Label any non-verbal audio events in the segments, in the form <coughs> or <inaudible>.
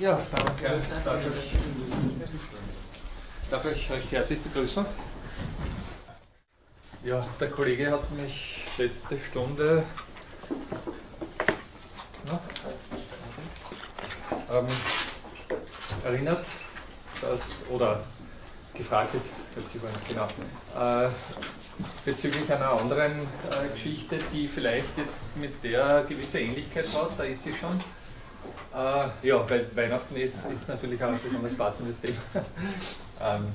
Ja, danke. Ich, darf ich recht herzlich begrüßen? Ja, der Kollege hat mich letzte Stunde na, ähm, erinnert, dass, oder gefragt, ich genau, äh, bezüglich einer anderen äh, Geschichte, die vielleicht jetzt mit der gewisse Ähnlichkeit hat, da ist sie schon. Äh, ja, weil Weihnachten ist, ist natürlich auch ein besonders passendes Thema. <laughs> ähm,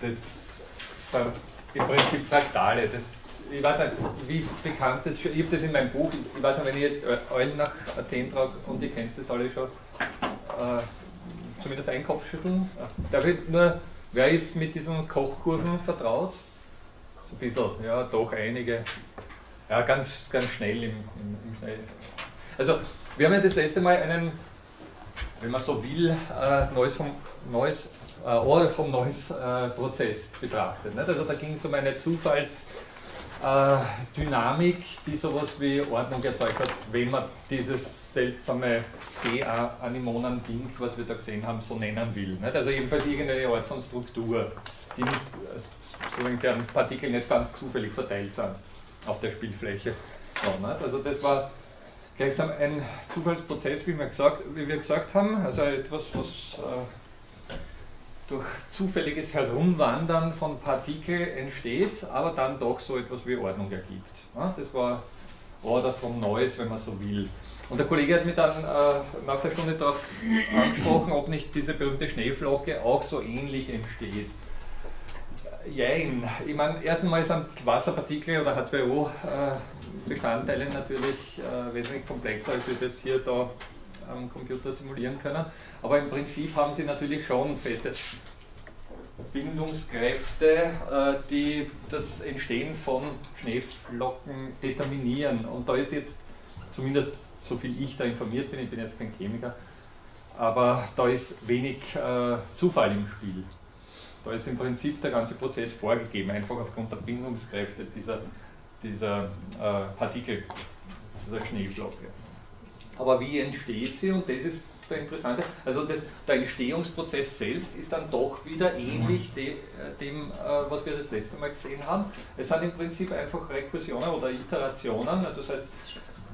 das sind im Prinzip Fraktale. Das, ich weiß nicht, wie bekannt das schon, ich habe das in meinem Buch, ich weiß nicht, wenn ich jetzt Eulen nach Athen trage und ihr kennt das alle schon, äh, zumindest einen Kopf schütteln. Darf ich nur, wer ist mit diesen Kochkurven vertraut? So ein bisschen, ja, doch einige. Ja, ganz, ganz schnell im, im, im Schnell. Also, wir haben ja das letzte Mal einen, wenn man so will, äh, neues vom, neues, äh, oder vom neues äh, Prozess betrachtet. Nicht? Also da ging es um eine Zufallsdynamik, die sowas wie Ordnung erzeugt hat, wenn man dieses seltsame See-Anemonen-Ding, was wir da gesehen haben, so nennen will. Nicht? Also jedenfalls irgendeine Art von Struktur, die nicht, solange deren Partikel nicht ganz zufällig verteilt sind auf der Spielfläche. So, also das war gleichsam ein Zufallsprozess, wie wir gesagt, wie wir gesagt haben, also etwas, was äh, durch zufälliges Herumwandern von Partikeln entsteht, aber dann doch so etwas wie Ordnung ergibt. Das war Order from Noise, wenn man so will. Und der Kollege hat mich dann äh, nach der Stunde darauf angesprochen, ob nicht diese berühmte Schneeflocke auch so ähnlich entsteht. Jein. Ich meine, erstens mal sind Wasserpartikel oder H2O-Bestandteile äh, natürlich äh, wesentlich komplexer, als wir das hier da am Computer simulieren können. Aber im Prinzip haben sie natürlich schon feste Bindungskräfte, äh, die das Entstehen von Schneeflocken determinieren. Und da ist jetzt zumindest, so viel ich da informiert bin, ich bin jetzt kein Chemiker, aber da ist wenig äh, Zufall im Spiel. Da ist im Prinzip der ganze Prozess vorgegeben, einfach aufgrund der Bindungskräfte dieser, dieser äh, Partikel, dieser Schneeflocke. Aber wie entsteht sie? Und das ist der Interessante. Also das, der Entstehungsprozess selbst ist dann doch wieder ähnlich de, äh, dem, äh, was wir das letzte Mal gesehen haben. Es sind im Prinzip einfach Rekursionen oder Iterationen, also das heißt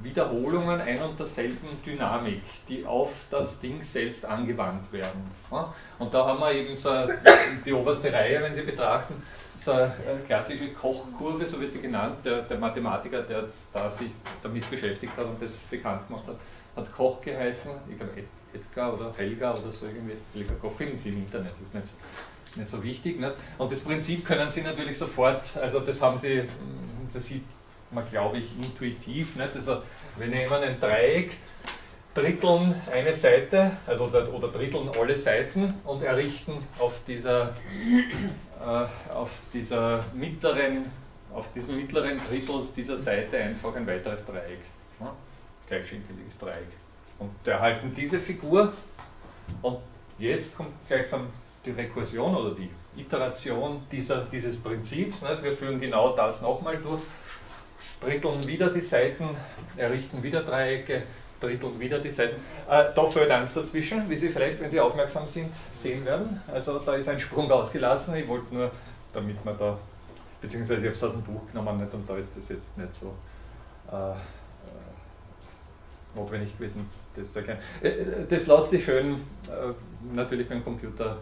Wiederholungen einer und derselben Dynamik, die auf das Ding selbst angewandt werden. Und da haben wir eben so die oberste Reihe, wenn Sie betrachten, so eine klassische Kochkurve, so wird sie genannt. Der, der Mathematiker, der da sich damit beschäftigt hat und das bekannt gemacht hat, hat Koch geheißen. Ich glaube Edgar oder Helga oder so irgendwie. Helga Koch finden Sie im Internet, das ist nicht, nicht so wichtig. Nicht? Und das Prinzip können Sie natürlich sofort, also das haben Sie, das sieht man, glaube ich, intuitiv. Nicht? Also, wir nehmen ein Dreieck, dritteln eine Seite, also oder, dritteln alle Seiten und errichten auf dieser, äh, auf dieser mittleren, auf diesem mittleren Drittel dieser Seite einfach ein weiteres Dreieck. Ja? Gleichschenkeliges Dreieck. Und erhalten diese Figur und jetzt kommt gleichsam die Rekursion oder die Iteration dieser, dieses Prinzips. Nicht? Wir führen genau das nochmal durch dritteln wieder die Seiten, errichten wieder Dreiecke, dritteln wieder die Seiten. Äh, da fällt eins dazwischen, wie Sie vielleicht, wenn Sie aufmerksam sind, sehen werden. Also da ist ein Sprung ausgelassen. Ich wollte nur, damit man da, beziehungsweise ich habe es aus dem Buch genommen nicht, und da ist das jetzt nicht so äh, äh notwendig gewesen, das zu erkennen. Äh, äh, das lässt sich schön äh, natürlich dem Computer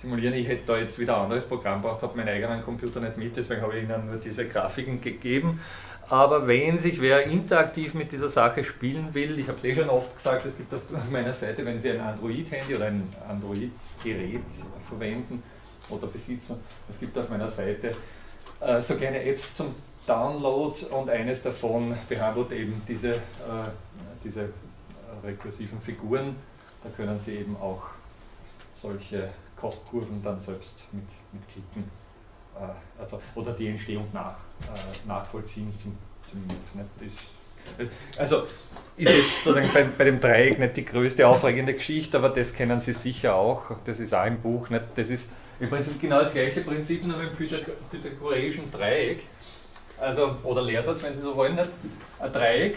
simulieren. Ich hätte da jetzt wieder ein anderes Programm braucht, habe meinen eigenen Computer nicht mit, deswegen habe ich Ihnen nur diese Grafiken gegeben. Aber wenn sich wer interaktiv mit dieser Sache spielen will, ich habe es eh schon oft gesagt, es gibt auf <laughs> meiner Seite, wenn Sie ein Android-Handy oder ein Android-Gerät verwenden oder besitzen, es gibt auf meiner Seite äh, so kleine Apps zum Download und eines davon behandelt eben diese, äh, diese rekursiven Figuren. Da können Sie eben auch solche Kochkurven dann selbst mit, mit Klicken äh, also, oder die Entstehung nach, äh, nachvollziehen zum, zumindest. Nicht? Das, also ist jetzt sozusagen bei, bei, dem Dreieck nicht die größte aufregende Geschichte, aber das kennen Sie sicher auch. Das ist auch im Buch. Nicht? Das ist im Prinzip genau das gleiche Prinzip, nur mit dem pythagoreischen Dreieck. Also, oder Lehrsatz, wenn Sie so wollen, nicht? ein Dreieck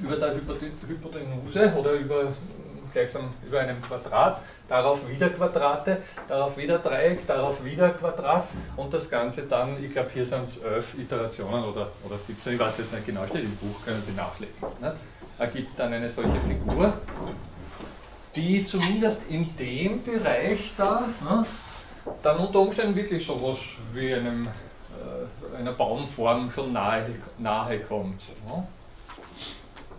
über der Hypotenuse oder über gleichsam über einem Quadrat, darauf wieder Quadrate, darauf wieder Dreieck, darauf wieder Quadrat und das Ganze dann, ich glaube hier sind es elf Iterationen oder, oder 17, ich weiß jetzt nicht genau, steht im Buch, können Sie nachlesen. Ne? Ergibt dann eine solche Figur, die zumindest in dem Bereich da ne, dann unter Umständen wirklich sowas wie einem, äh, einer Baumform schon nahe, nahe kommt. Ne?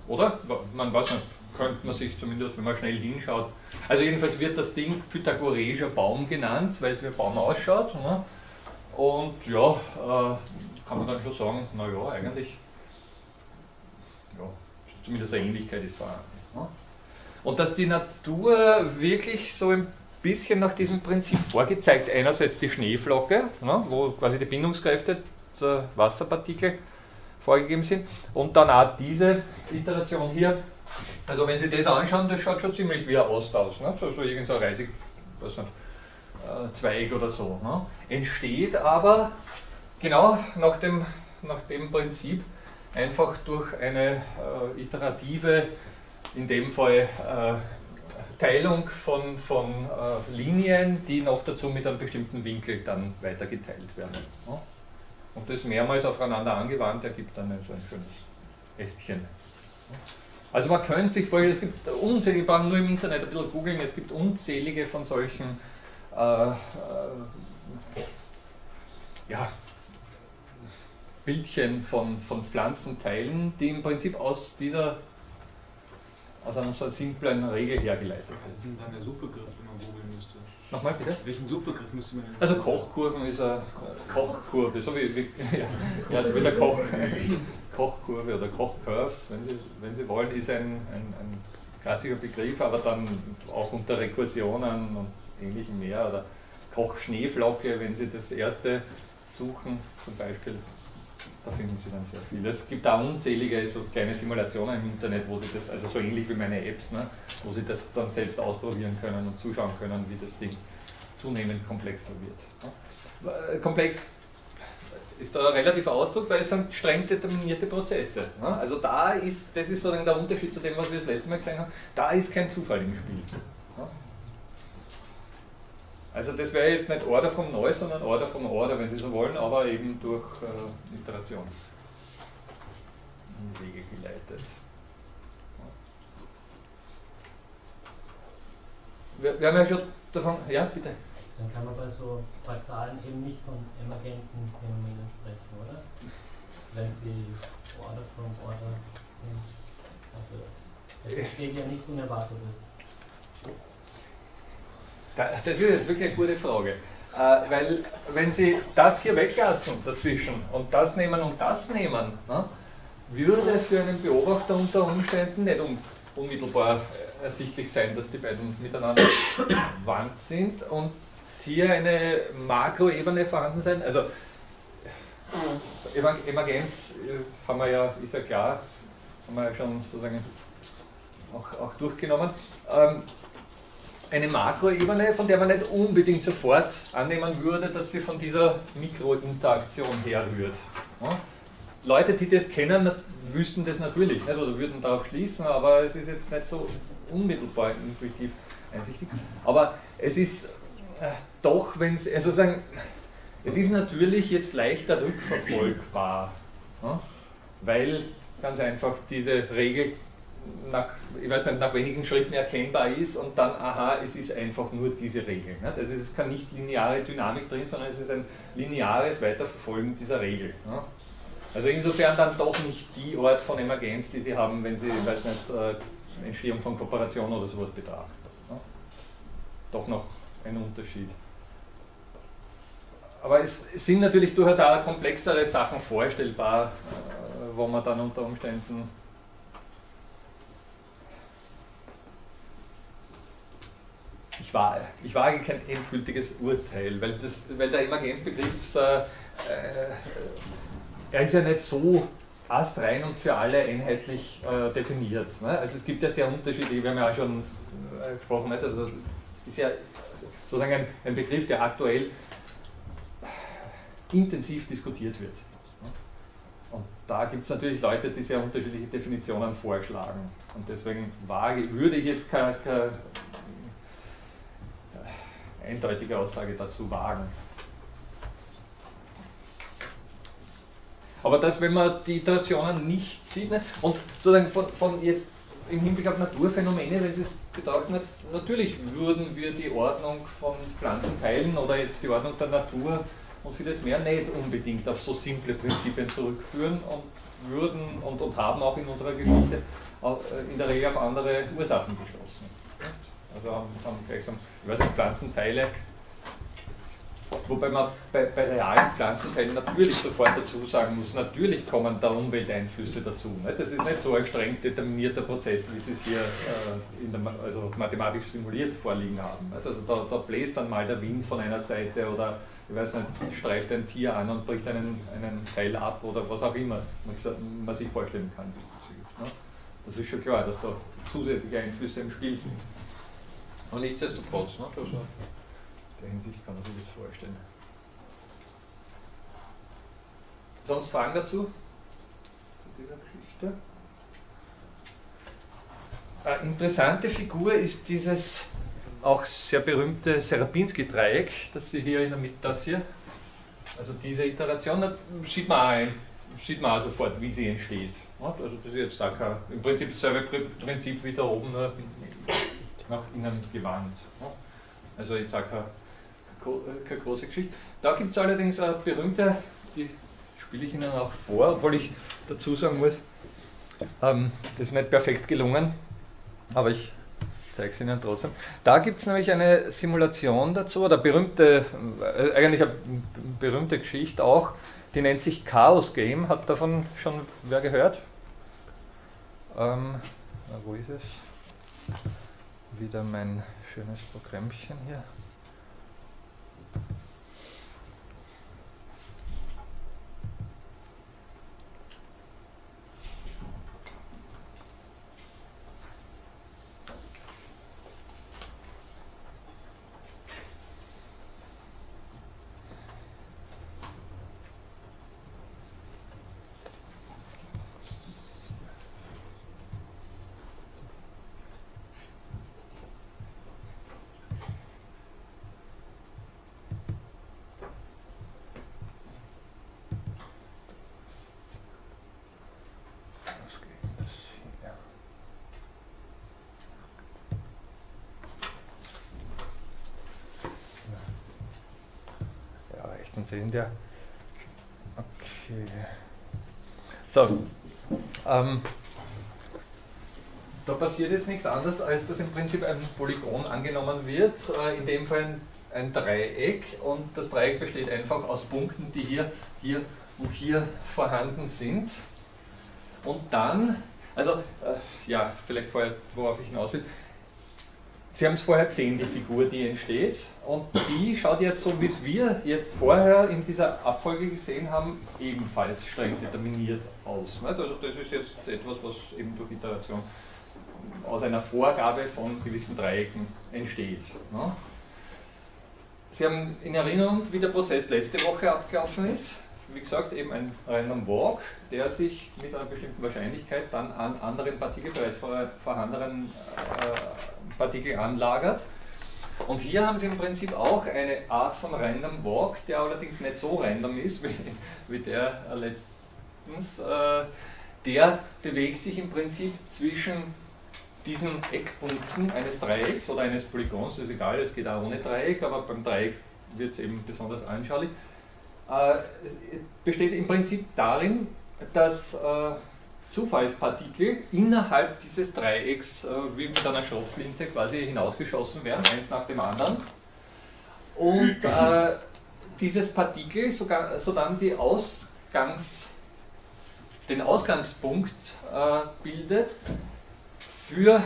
Oder? Man weiß nicht, könnte man sich zumindest, wenn man schnell hinschaut. Also jedenfalls wird das Ding pythagoreischer Baum genannt, weil es wie ein Baum ausschaut. Ne? Und ja, äh, kann man dann schon sagen, naja, eigentlich, ja, zumindest eine Ähnlichkeit ist vorhanden. Ne? Und dass die Natur wirklich so ein bisschen nach diesem Prinzip vorgezeigt, einerseits die Schneeflocke, ne, wo quasi die Bindungskräfte der Wasserpartikel vorgegeben sind. Und dann auch diese Iteration hier. Also wenn Sie das anschauen, das schaut schon ziemlich wie ein Ost aus. Ne? So, so irgendein so Reisig, was nicht, äh, Zweig oder so. Ne? Entsteht aber genau nach dem, nach dem Prinzip einfach durch eine äh, iterative, in dem Fall äh, Teilung von, von äh, Linien, die noch dazu mit einem bestimmten Winkel dann weitergeteilt werden. Ne? Und das mehrmals aufeinander angewandt ergibt dann so ein schönes Ästchen. Also man könnte sich vorstellen, es gibt unzählige, wir nur im Internet ein bisschen googeln, es gibt unzählige von solchen äh, äh, ja, Bildchen von, von Pflanzenteilen, die im Prinzip aus dieser aus einer so simplen Regel hergeleitet werden. Was ist dann der Suchbegriff, wenn man googeln müsste? Nochmal bitte? Welchen Suchbegriff müsste man Also Kochkurven ist eine Kochkurve, so wie, wie ja, also wie der Koch, Kochkurve oder Kochcurves, wenn Sie, wenn Sie wollen, ist ein, ein, ein klassischer Begriff, aber dann auch unter Rekursionen und ähnlichem mehr. Oder Kochschneeflocke, wenn Sie das erste suchen, zum Beispiel, da finden Sie dann sehr viel. Es gibt auch unzählige so kleine Simulationen im Internet, wo Sie das, also so ähnlich wie meine Apps, ne, wo Sie das dann selbst ausprobieren können und zuschauen können, wie das Ding zunehmend komplexer wird. Ne. Komplex ist da ein relativer Ausdruck, weil es sind streng determinierte Prozesse. Ne. Also da ist, das ist sozusagen der Unterschied zu dem, was wir das letzte Mal gesehen haben, da ist kein Zufall im Spiel. Also das wäre jetzt nicht Order vom Neu, sondern Order vom Order, wenn Sie so wollen, aber eben durch äh, Iteration in Wege geleitet. Wir, wir, haben ja schon davon, ja bitte. Dann kann man bei so Fraktalen eben nicht von emergenten Phänomenen sprechen, oder? Wenn sie Order vom Order sind. Also es entsteht ja nichts Unerwartetes. Das ist jetzt wirklich eine gute Frage. Äh, weil, wenn Sie das hier weglassen dazwischen und das nehmen und das nehmen, ne, würde für einen Beobachter unter Umständen nicht un unmittelbar ersichtlich sein, dass die beiden miteinander <coughs> verwandt sind und hier eine Makroebene vorhanden sein. Also, Emergenz äh, haben wir ja, ist ja klar, haben wir ja schon sozusagen auch, auch durchgenommen. Ähm, eine Makroebene, von der man nicht unbedingt sofort annehmen würde, dass sie von dieser Mikrointeraktion herrührt. Ja? Leute, die das kennen, wüssten das natürlich nicht oder würden darauf schließen, aber es ist jetzt nicht so unmittelbar intuitiv einsichtig. Aber es ist äh, doch, wenn es, also sagen, es ist natürlich jetzt leichter rückverfolgbar, ja? weil ganz einfach diese Regel nach, ich weiß nicht, nach wenigen Schritten erkennbar ist und dann, aha, es ist einfach nur diese Regel. Nicht? Also es ist keine nicht lineare Dynamik drin, sondern es ist ein lineares Weiterverfolgen dieser Regel. Nicht? Also insofern dann doch nicht die Art von Emergenz, die Sie haben, wenn Sie, weiß nicht, äh, Entstehung von Kooperation oder sowas betrachten. Nicht? Doch noch ein Unterschied. Aber es sind natürlich durchaus auch komplexere Sachen vorstellbar, äh, wo man dann unter Umständen ich, war, ich wage kein endgültiges Urteil, weil, das, weil der Emergenzbegriff, äh, er ist ja nicht so astrein und für alle einheitlich äh, definiert. Ne? Also es gibt ja sehr unterschiedliche, wir haben ja auch schon äh, gesprochen, nicht? also ist ja sozusagen ein, ein Begriff, der aktuell intensiv diskutiert wird. Und da gibt es natürlich Leute, die sehr unterschiedliche Definitionen vorschlagen. Und deswegen wage, würde ich jetzt keine, keine eindeutige Aussage dazu wagen. Aber das, wenn man die Iterationen nicht sieht, ne, und sozusagen von, von jetzt im Hinblick auf Naturphänomene, wenn Sie es betrachten, natürlich würden wir die Ordnung von Pflanzenteilen oder jetzt die Ordnung der Natur und vieles mehr nicht unbedingt auf so simple Prinzipien zurückführen und würden und, und haben auch in unserer Geschichte äh, in der Regel auf andere Ursachen geschlossen. Also haben, haben gleich so, ich weiß nicht, Pflanzenteile Wobei man bei, bei, realen Pflanzenteilen natürlich sofort dazu sagen muss, natürlich kommen da Umwelteinflüsse dazu. Ne? Das ist nicht so ein streng determinierter Prozess, wie Sie es hier äh, der, also mathematisch simuliert vorliegen haben. Also da, da, bläst dann mal der Wind von einer Seite oder ich weiß nicht, streift ein Tier an und bricht einen, einen Teil ab oder was auch immer man, man sich vorstellen kann. Ne? Das ist schon klar, dass da zusätzliche Einflüsse im Spiel sind. Aber nichtsdestotrotz, ne? also, der Hinsicht kann man sich das vorstellen. Sonst Fragen dazu? Zu dieser Geschichte? Eine interessante Figur ist dieses auch sehr berühmte Serapinski-Dreieck, das Sie hier in der Mitte, das hier. Also diese Iteration, da sieht man, ein, sieht man auch sofort, wie sie entsteht. Also das ist jetzt da kein, im Prinzip dasselbe Prinzip wie da oben, nur nach innen gewandt. Also jetzt auch kein äh, keine große Geschichte. Da gibt es allerdings eine berühmte, die spiele ich Ihnen auch vor, obwohl ich dazu sagen muss, ähm, das ist nicht perfekt gelungen, aber ich zeige es Ihnen trotzdem. Da gibt es nämlich eine Simulation dazu, oder berühmte, äh, eigentlich eine berühmte Geschichte auch, die nennt sich Chaos Game. Hat davon schon wer gehört? Ähm, wo ist es? Wieder mein schönes Programmchen hier. Sehen der. Okay. So. Ähm, da passiert jetzt nichts anderes, als dass im Prinzip ein Polygon angenommen wird, äh, in dem Fall ein, ein, Dreieck und das Dreieck besteht einfach aus Punkten, die hier, hier und hier vorhanden sind. Und dann, also äh, ja, vielleicht vorher, worauf ich hinaus will, Sie haben es vorher gesehen, die Figur, die entsteht. Und die schaut jetzt so, wie es wir jetzt vorher in dieser Abfolge gesehen haben, ebenfalls streng determiniert aus. Also das ist jetzt etwas, was eben durch Iteration aus einer Vorgabe von gewissen Dreiecken entsteht. Sie haben in Erinnerung, wie der Prozess letzte Woche abgelaufen ist. Wie gesagt, eben ein Random Walk, der sich mit einer bestimmten Wahrscheinlichkeit dann an anderen Partikel, bereits vorhandenen äh, Partikel anlagert. Und hier haben Sie im Prinzip auch eine Art von Random Walk, der allerdings nicht so random ist <laughs> wie, wie der letztens. Äh, der bewegt sich im Prinzip zwischen diesen Eckpunkten eines Dreiecks oder eines Polygons, ist egal, es geht auch ohne Dreieck, aber beim Dreieck wird es eben besonders anschaulich. Äh, besteht im Prinzip darin, dass äh, Zufallspartikel innerhalb dieses Dreiecks äh, wie mit einer Schrotflinte quasi hinausgeschossen werden, eins nach dem anderen. Und äh, dieses Partikel sogar, sodann die Ausgangs, den Ausgangspunkt äh, bildet für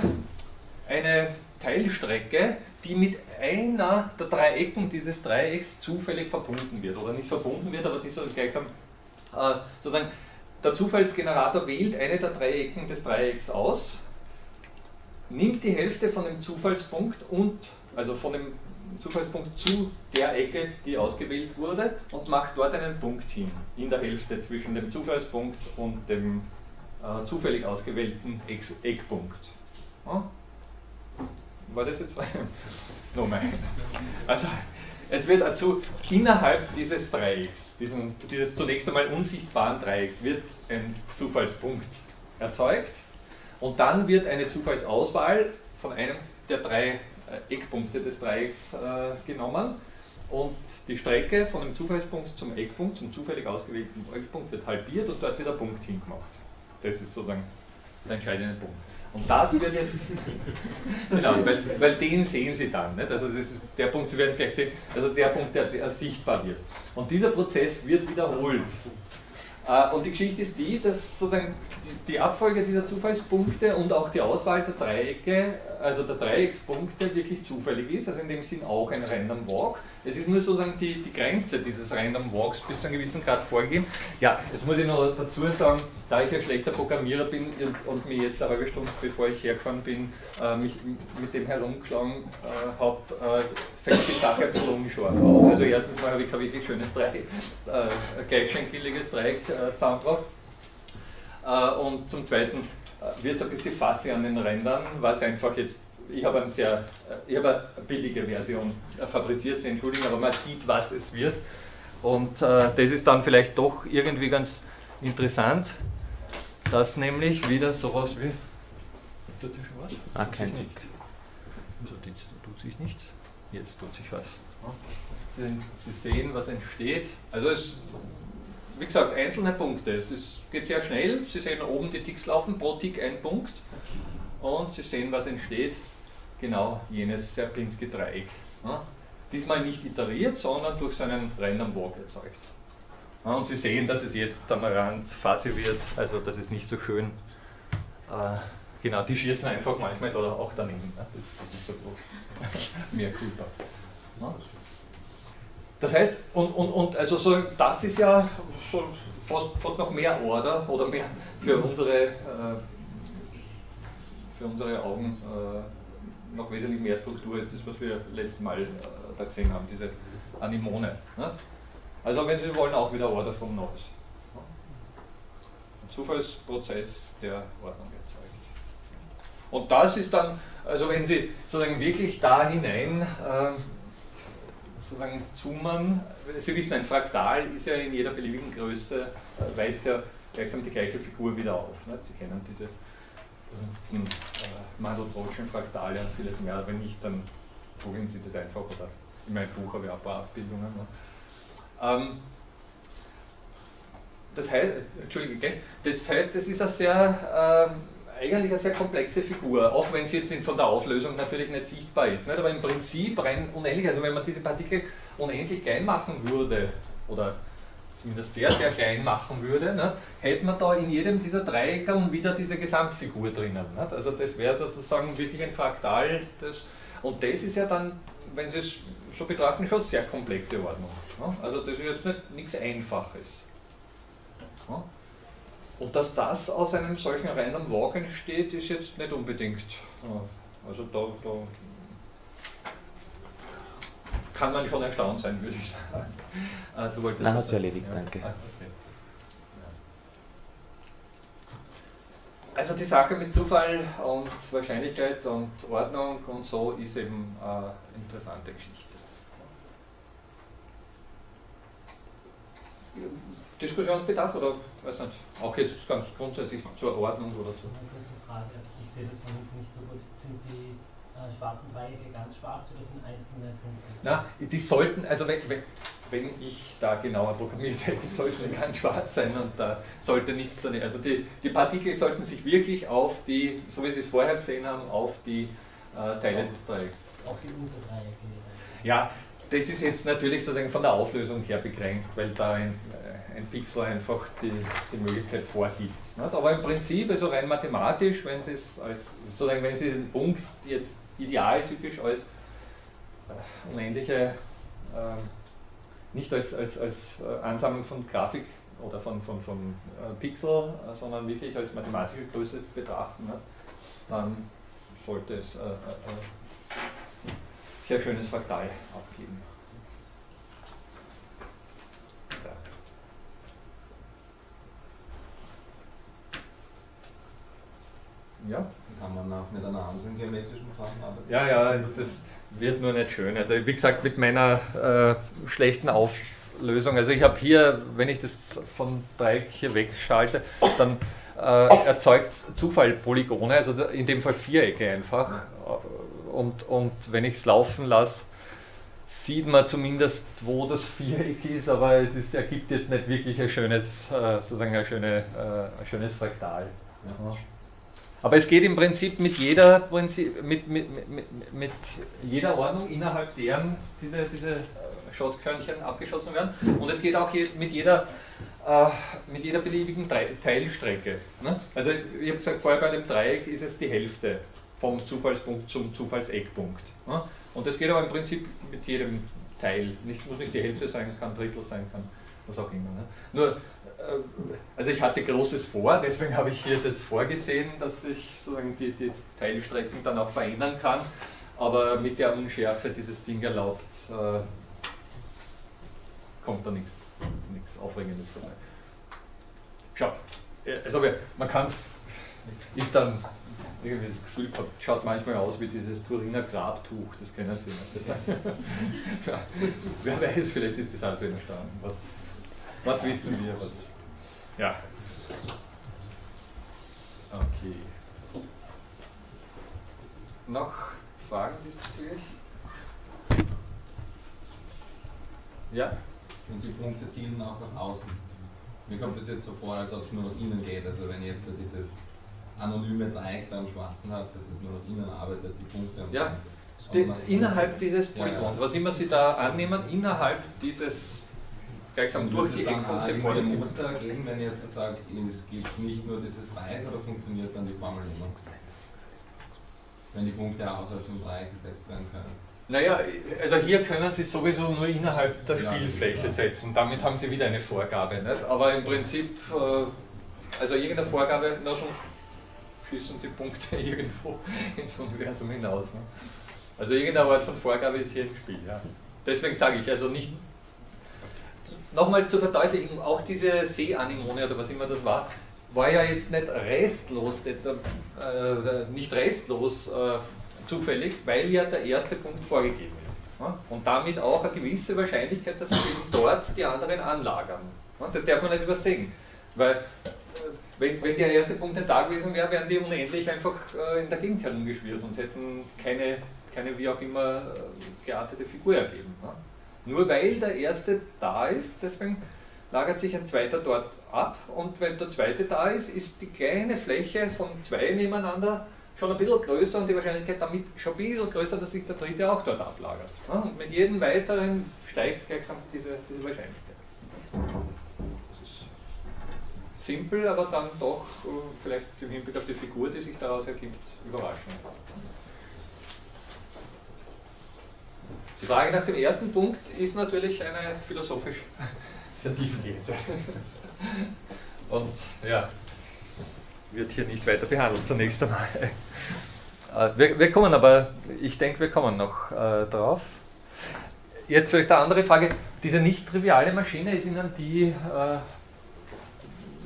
eine Teilstrecke, die mit einer der drei Ecken dieses Dreiecks zufällig verbunden wird. Oder nicht verbunden wird, aber die so gleichsam äh, sozusagen der Zufallsgenerator wählt eine der drei Ecken des Dreiecks aus nimmt die Hälfte von dem Zufallspunkt und also von dem Zufallspunkt zu der Ecke, die ausgewählt wurde und macht dort einen Punkt hin, in der Hälfte zwischen dem Zufallspunkt und dem äh, zufällig ausgewählten Ex Eckpunkt. Ja? War das jetzt? <laughs> Nochmal. Also, es wird dazu innerhalb dieses Dreiecks, diesem, dieses zunächst einmal unsichtbaren Dreiecks, wird ein Zufallspunkt erzeugt und dann wird eine Zufallsauswahl von einem der drei äh, Eckpunkte des Dreiecks äh, genommen und die Strecke von dem Zufallspunkt zum Eckpunkt, zum zufällig ausgewählten Eckpunkt wird halbiert und dort wird ein Punkt hingemacht. Das ist sozusagen der entscheidende Punkt. Und das wird jetzt, <laughs> genau, weil, weil, den sehen Sie dann. Nicht? Also das ist der Punkt, Sie werden es gleich sehen, also der Punkt, der, der sichtbar wird. Und dieser Prozess wird wiederholt. Äh, und die Geschichte ist die, dass sozusagen die Abfolge dieser Zufallspunkte und auch die Auswahl der Dreiecke, also der Dreieckspunkte, wirklich zufällig ist, also in dem Sinn auch ein Random Walk. Es ist nur sozusagen die, die Grenze dieses Random Walks bis zu einem gewissen Grad vorgegeben. Ja, jetzt muss ich noch dazu sagen, da ich ein schlechter Programmierer bin und mir jetzt eine halbe Stunde bevor ich hergefahren bin, äh, mich mit dem herumgeschlagen äh, habe, äh, fällt die Sache ein bisschen ungeschorf aus. Also erstens mal habe ich kein wirklich schönes Dreieck, äh, gleich schön billiges Dreieck äh, zusammengebracht. Äh, und zum Zweiten äh, wird es ein bisschen fassig an den Rändern, was einfach jetzt, ich habe eine sehr, äh, ich habe eine billige Version fabriziert, Sie entschuldigen, aber man sieht, was es wird. Und das ist dann vielleicht doch irgendwie ganz interessant, dass nämlich wieder sowas wie. Tut sich schon was? Ah, kein Tick. Tut sich nichts. Jetzt tut sich was. Sie, Sie sehen, was entsteht. Also es wie gesagt, einzelne Punkte. Es ist, geht sehr schnell. Sie sehen oben die Ticks laufen, pro Tick ein Punkt. Und Sie sehen, was entsteht. Genau jenes Serpinski-Dreieck. Ja? Diesmal nicht iteriert, sondern durch so einen Random Walk erzeugt. Ja, und Sie sehen, dass es jetzt am Rand Phase wird, also das ist nicht so schön. Äh, genau, die schießen einfach manchmal oder auch daneben. Das, das ist so groß. <laughs> Mehr Kulpa. Das heißt, und, und, und also so, das ist ja so fast, fast noch mehr Order oder mehr für unsere, äh, für unsere Augen äh, noch wesentlich mehr Struktur als das, was wir letztes Mal äh, da gesehen haben, diese Anemone. Ne? Also wenn Sie wollen, auch wieder Order vom Noise. Ein Zufallsprozess, der Ordnung erzeugt. Und das ist dann, also wenn Sie sozusagen wirklich da hinein äh, sozusagen zoomen. Sie wissen, ein Fraktal ist ja in jeder beliebigen Größe, äh, weist ja gleichsam die gleiche Figur wieder auf. Ne? Sie kennen diese berühmten äh, Mandelbrotschen Fraktale und vieles mehr. Wenn nicht, dann googeln Sie das einfach oder in meinem Buch habe ich auch ein paar Abbildungen. Ähm, das heißt, Entschuldige, das heißt, es ist ein sehr ähm, eigentlich eine sehr komplexe Figur, auch wenn sie jetzt von der Auflösung natürlich nicht sichtbar ist. Nicht? Aber im Prinzip rein unendlich, also wenn man diese Partikel unendlich klein machen würde, oder zumindest sehr, sehr klein machen würde, ne, hätte man da in jedem dieser Dreiecke wieder diese Gesamtfigur drinnen. Nicht? Also das wäre sozusagen wirklich ein Fraktal. Das, und das ist ja dann, wenn Sie es so betrachten, schon sehr komplexe Ordnung. Ne? Also das ist jetzt nicht nichts Einfaches. Ne? Und dass das aus einem solchen Random Walk entsteht, ist jetzt nicht unbedingt. Also da, da kann man schon erstaunt sein, würde ich sagen. Ah, du wolltest Na, hat sich erledigt, ja. danke. Ah, also die Sache mit Zufall und Wahrscheinlichkeit und Ordnung und so ist eben eine interessante Geschichte. Diskussionsbedarf oder weiß nicht, auch jetzt ganz grundsätzlich zur Ordnung oder so? Eine kurze Frage, ich sehe das von nicht so gut. Sind die äh, schwarzen Dreiecke ganz schwarz oder sind einzelne Punkte? Na, die sollten, also wenn, wenn ich da genauer programmiert hätte, sollten die <laughs> ganz schwarz sein und da sollte nichts drin. Also die, die Partikel sollten sich wirklich auf die, so wie Sie es vorher gesehen haben, auf die äh, Teile des Dreiecks. Auf die Unterdreiecke. Ja, das ist jetzt natürlich sozusagen von der Auflösung her begrenzt, weil da ein, äh, ein Pixel einfach die, die Möglichkeit vorgibt. Nicht? Aber im Prinzip, also rein mathematisch, wenn Sie es als, sozusagen, wenn Sie den Punkt jetzt idealtypisch als äh, unendliche, äh, nicht als, als, als äh, Ansammlung von Grafik oder von, von, von äh, Pixel, sondern wirklich als mathematische Größe betrachten, nicht? dann sollte es äh, äh, sehr schönes Fraktal abgeben. Ja. Kann man auch mit einer anderen geometrischen Form arbeiten? Ja, ja, das wird nur nicht schön. Also wie gesagt, mit meiner äh, schlechten Auflösung, also ich habe hier, wenn ich das von Dreieck hier wegschalte, dann äh, erzeugt Zufall Polygone, also in dem Fall Vierecke einfach. Und, und wenn ich es laufen lasse, sieht man zumindest, wo das Viereck ist, aber es ist, ergibt jetzt nicht wirklich ein schönes, äh, sozusagen ein, schöne, äh, ein schönes Fraktal. Ja. Aber es geht im Prinzip mit jeder, mit, mit, mit, mit jeder Ordnung, innerhalb deren diese, diese Schotkörnchen abgeschossen werden. Und es geht auch mit jeder, äh, mit jeder beliebigen Teilstrecke. Ne? Also ich habe gesagt, vorher bei dem Dreieck ist es die Hälfte vom Zufallspunkt zum Zufallseckpunkt. Und das geht aber im Prinzip mit jedem Teil. Nicht, muss nicht die Hälfte sein, kann Drittel sein, kann was auch immer. Ne? Nur äh, also ich hatte Großes vor, deswegen habe ich hier das vorgesehen, dass ich sozusagen die, die Teilstrecken dann auch verändern kann, aber mit der Unschärfe, die das Ding erlaubt, äh, kommt da nichts Aufregendes vorbei. Schau, äh, also man kann es, ich dann irgendwie das Gefühl gehabt, schaut manchmal aus wie dieses Turiner Grabtuch, das kennen Sie. <laughs> ja, wer weiß, vielleicht ist das also entstanden. Was, was wissen wir? Was, ja. Okay. Noch Fragen diesbezüglich? Ja? Und die Punkte zielen auch nach außen. Mir kommt es jetzt so vor, als ob es nur nach innen geht. Also wenn jetzt da dieses anonyme Dreieck da am Schwarzen habt, dass es nur nach innen arbeitet, die Punkte. ja, innerhalb dieses Polygons, ja, ja. was immer Sie da annehmen, innerhalb dieses gleichsam durch die Eckpunkte vor dem Muster geben, wenn ich jetzt so sage, es gibt nicht nur dieses Dreieck oder funktioniert dann die Formel immer? Wenn die Punkte außerhalb vom Dreieck gesetzt werden können. Naja, also hier können Sie sowieso nur innerhalb der Spielfläche setzen. Damit haben Sie wieder eine Vorgabe. Nicht? Aber im Prinzip, äh, also irgendeine Vorgabe, na schon schießen die Punkte <laughs> irgendwo ins Universum hinaus. Ne? Also irgendeine Art von Vorgabe ist hier im Spiel. Ja. Deswegen sage ich also nicht nochmal zur Verdeutlichung, auch diese Seeanemone oder was immer das war, war ja jetzt nicht restlos, nicht, äh, nicht restlos äh, zufällig, weil ja der erste Punkt vorgegeben ist. Ja? Und damit auch eine gewisse Wahrscheinlichkeit, dass sich eben dort die anderen anlagern. Ja? Das darf man nicht übersehen. Weil wenn, wenn, der erste Punkt nicht da gewesen wäre, wären die unendlich einfach äh, in der Gegend herumgeschwirrt und hätten keine, keine wie auch immer äh, geartete Figur ergeben. Ja? Nur weil der erste da ist, deswegen lagert sich ein zweiter dort ab und wenn der zweite da ist, ist die kleine Fläche von zwei nebeneinander schon ein bisschen größer und die Wahrscheinlichkeit damit schon ein bisschen größer, dass sich der dritte auch dort ablagert. Und mit jedem weiteren steigt gleichsam diese, diese Wahrscheinlichkeit. Simpel, aber dann doch äh, vielleicht im Hinblick auf die Figur, die sich daraus ergibt, überraschend. Die Frage nach dem ersten Punkt ist natürlich eine philosophisch <laughs> sehr tiefgehende. <laughs> Und ja, wird hier nicht weiter behandelt zunächst einmal. Äh, wir, wir kommen aber, ich denke, wir kommen noch äh, drauf. Jetzt vielleicht eine andere Frage. Diese nicht triviale Maschine ist Ihnen die äh,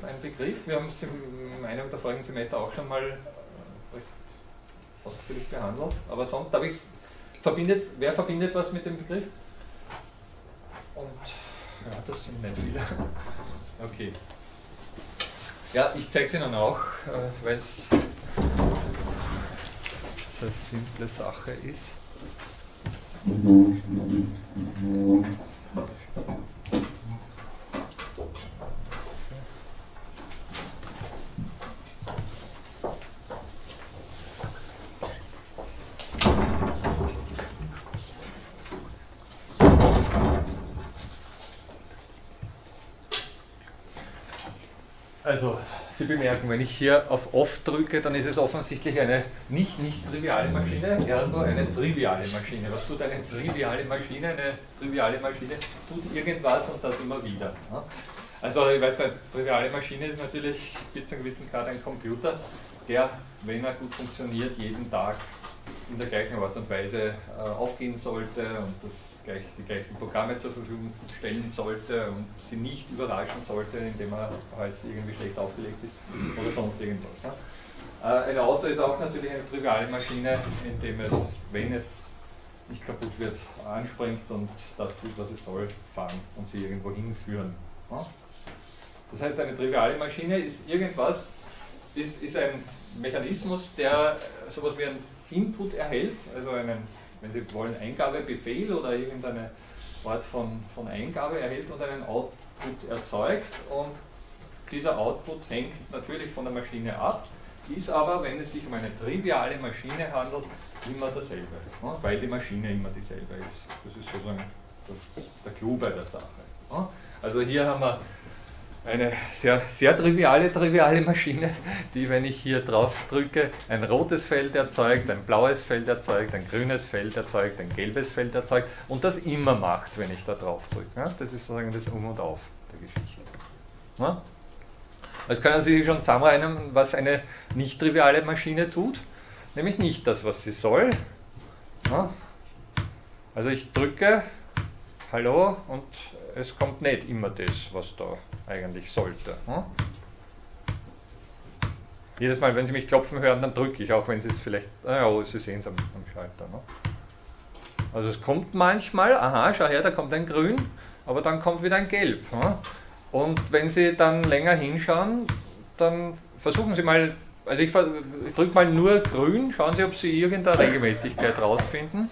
ein Begriff? Wir haben es in einem der vorigen Semester auch schon mal äh, recht ausführlich behandelt, aber sonst habe ich es verbindet, wer verbindet was mit dem Begriff? Und ja, das sind nicht viele. <laughs> Okay. Ja, ich zeige es Ihnen auch, äh, weil es eine simple Sache ist. Also, Sie bemerken, wenn ich hier auf Off drücke, dann ist es offensichtlich eine nicht nicht triviale Maschine, ergo eine triviale Maschine. Was tut eine triviale Maschine? Eine triviale Maschine tut irgendwas und das immer wieder. Also ich weiß nicht, triviale Maschine ist natürlich bis zu einem gewissen Grad ein Computer, der, wenn er gut funktioniert, jeden Tag in der gleichen Art und Weise äh, aufgehen sollte und das gleich, die gleichen Programme zur Verfügung stellen sollte und sie nicht überraschen sollte, indem er halt irgendwie schlecht aufgelegt ist oder sonst irgendwas. Ne? Äh, ein Auto ist auch natürlich eine triviale Maschine, indem es, wenn es nicht kaputt wird, anspringt und das tut, was es soll, fahren und sie irgendwo hinführen. Ne? Das heißt, eine triviale Maschine ist irgendwas, ist, ist ein Mechanismus, der sowas wie ein Input erhält, also einen, wenn Sie wollen, Eingabebefehl oder irgendeine Art von, von Eingabe erhält und einen Output erzeugt. Und dieser Output hängt natürlich von der Maschine ab, ist aber, wenn es sich um eine triviale Maschine handelt, immer dasselbe, ne? weil die Maschine immer dieselbe ist. Das ist sozusagen der, Clou bei der Sache. Ne? Also hier haben wir eine sehr, sehr triviale, triviale Maschine, die, wenn ich hier drauf drücke, ein rotes Feld erzeugt, ein blaues Feld erzeugt, ein grünes Feld erzeugt, ein gelbes Feld erzeugt und das immer macht, wenn ich da drauf drücke. Das ist sozusagen das Um und Auf der Geschichte. Ja? Jetzt können Sie sich schon zusammenreimen, was eine nicht triviale Maschine tut, nämlich nicht das, was sie soll. Ja? Also ich drücke Hallo und es kommt nicht immer das, was da eigentlich sollte. Hm? Jedes Mal, wenn Sie mich klopfen hören, dann drücke ich, auch wenn Sie es vielleicht, ah oh, Sie sehen es am, am, Schalter. Ne? Also es kommt manchmal, aha, schau her, da kommt ein Grün, aber dann kommt wieder ein Gelb. Ne? Und wenn Sie dann länger hinschauen, dann versuchen Sie mal, also ich, ich drücke mal nur Grün, schauen Sie, ob Sie irgendeine Regelmäßigkeit rausfinden.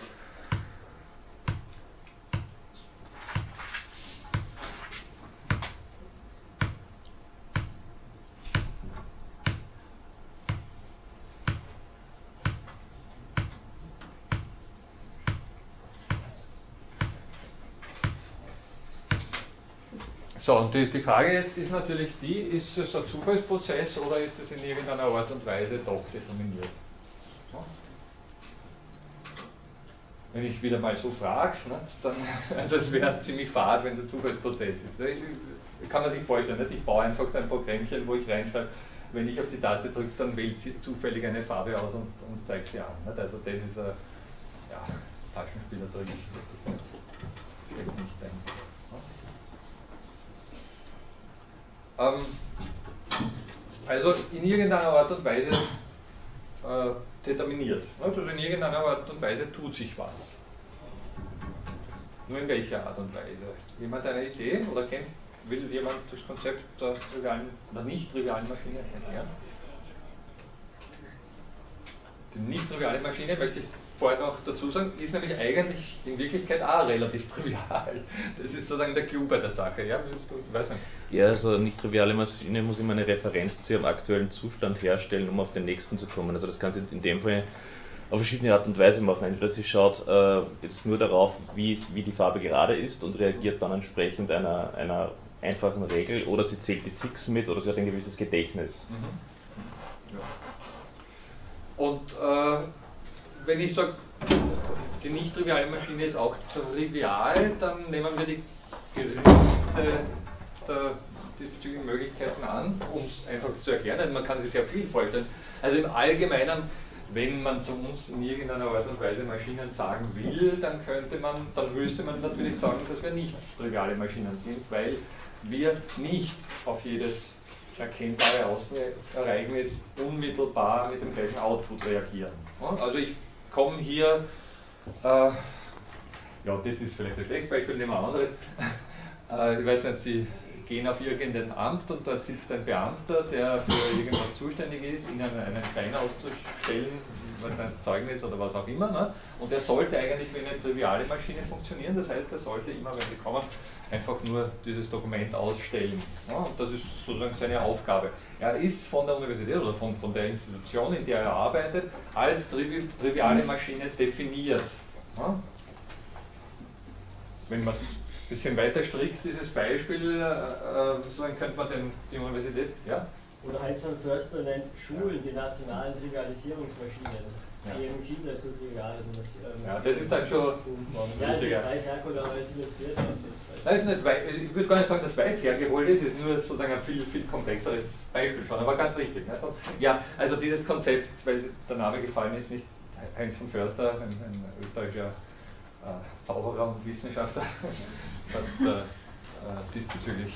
So, und die, die, Frage jetzt ist natürlich die, ist es ein Zufallsprozess oder ist es in irgendeiner Art und Weise doch determiniert? Wenn ich wieder mal so frage, ne, dann, <laughs> also es wäre ziemlich fad, wenn es ein Zufallsprozess ist. Kann man sich vorstellen, ich baue einfach so ein Programmchen, wo ich reinschreibe, wenn ich auf die Taste drücke, dann wählt sie zufällig eine Farbe aus und, und zeigt sie an. Also das ist ein ja, Taschenspielertrick, das ist nicht, nicht ein Ähm, also in irgendeiner Art und Weise äh, determiniert. Also in irgendeiner Art und Weise tut sich was. Nur in welcher Art und Weise? Jemand eine Idee oder kennt, will jemand das Konzept der trivialen oder nicht trivialen Maschine erklären? Die nicht triviale Maschine möchte ich vorher noch dazu sagen, ist nämlich eigentlich in Wirklichkeit auch relativ <laughs> trivial. Das ist sozusagen der Clou bei der Sache. Ja, du, weiß nicht. Ja also nicht triviale Maschine muss immer eine Referenz zu ihrem aktuellen Zustand herstellen, um auf den nächsten zu kommen. Also das kann sie in dem Fall auf verschiedene Art und Weise machen. Entweder sie schaut äh, jetzt nur darauf, wie, wie die Farbe gerade ist und reagiert dann entsprechend einer, einer einfachen Regel, oder sie zählt die Ticks mit, oder sie hat ein gewisses Gedächtnis. Mhm. Ja. Und äh, wenn ich sage, die nicht triviale Maschine ist auch trivial, dann nehmen wir die geringste der diesbezüglichen Möglichkeiten an, um es einfach zu erklären. Man kann sich sehr viel vorstellen. Also im Allgemeinen, wenn man zu uns in irgendeiner Art und Weise Maschinen sagen will, dann könnte man, dann müsste man natürlich sagen, dass wir nicht triviale Maschinen sind, weil wir nicht auf jedes erkennbare Außenereignis unmittelbar mit dem gleichen Output reagieren. Also ich komme hier, äh, ja, das ist vielleicht ein schlechtes Beispiel, nehmen wir ein anderes. <laughs> Äh, ich weiß nicht, Sie gehen auf irgendein Amt und dort sitzt ein Beamter, der für irgendwas zuständig ist, Ihnen einen Stein auszustellen, was ein Zeugnis oder was auch immer. Ne? Und der sollte eigentlich wie eine triviale Maschine funktionieren. Das heißt, er sollte immer, wenn Sie kommen, einfach nur dieses Dokument ausstellen. Ne? Und das ist sozusagen seine Aufgabe. Er ist von der Universität oder von, von der Institution, in der er arbeitet, als trivi triviale Maschine definiert. Ja? Wenn man es bisschen weiter strickt, dieses Beispiel, äh, äh so könnte man den, die Universität, ja? Oder Heinz von Förster nennt Schulen die nationalen Trivialisierungsmaschinen. Ja. jedem Kind dazu trivial, also das, ähm, Ja, das ist dann schon Ja, es ist weit hergeholt, aber es illustriert auch das. Nein, ist nicht weit, ich würde gar nicht sagen, dass weit hergeholt ist, ist nur sozusagen ein viel, viel komplexeres Beispiel schon, aber ganz richtig. Und ja, also dieses Konzept, weil der Name gefallen ist, nicht Heinz von Förster, ein, ein österreichischer äh, Zauberer <laughs> und Wissenschaftler, hat äh, äh, diesbezüglich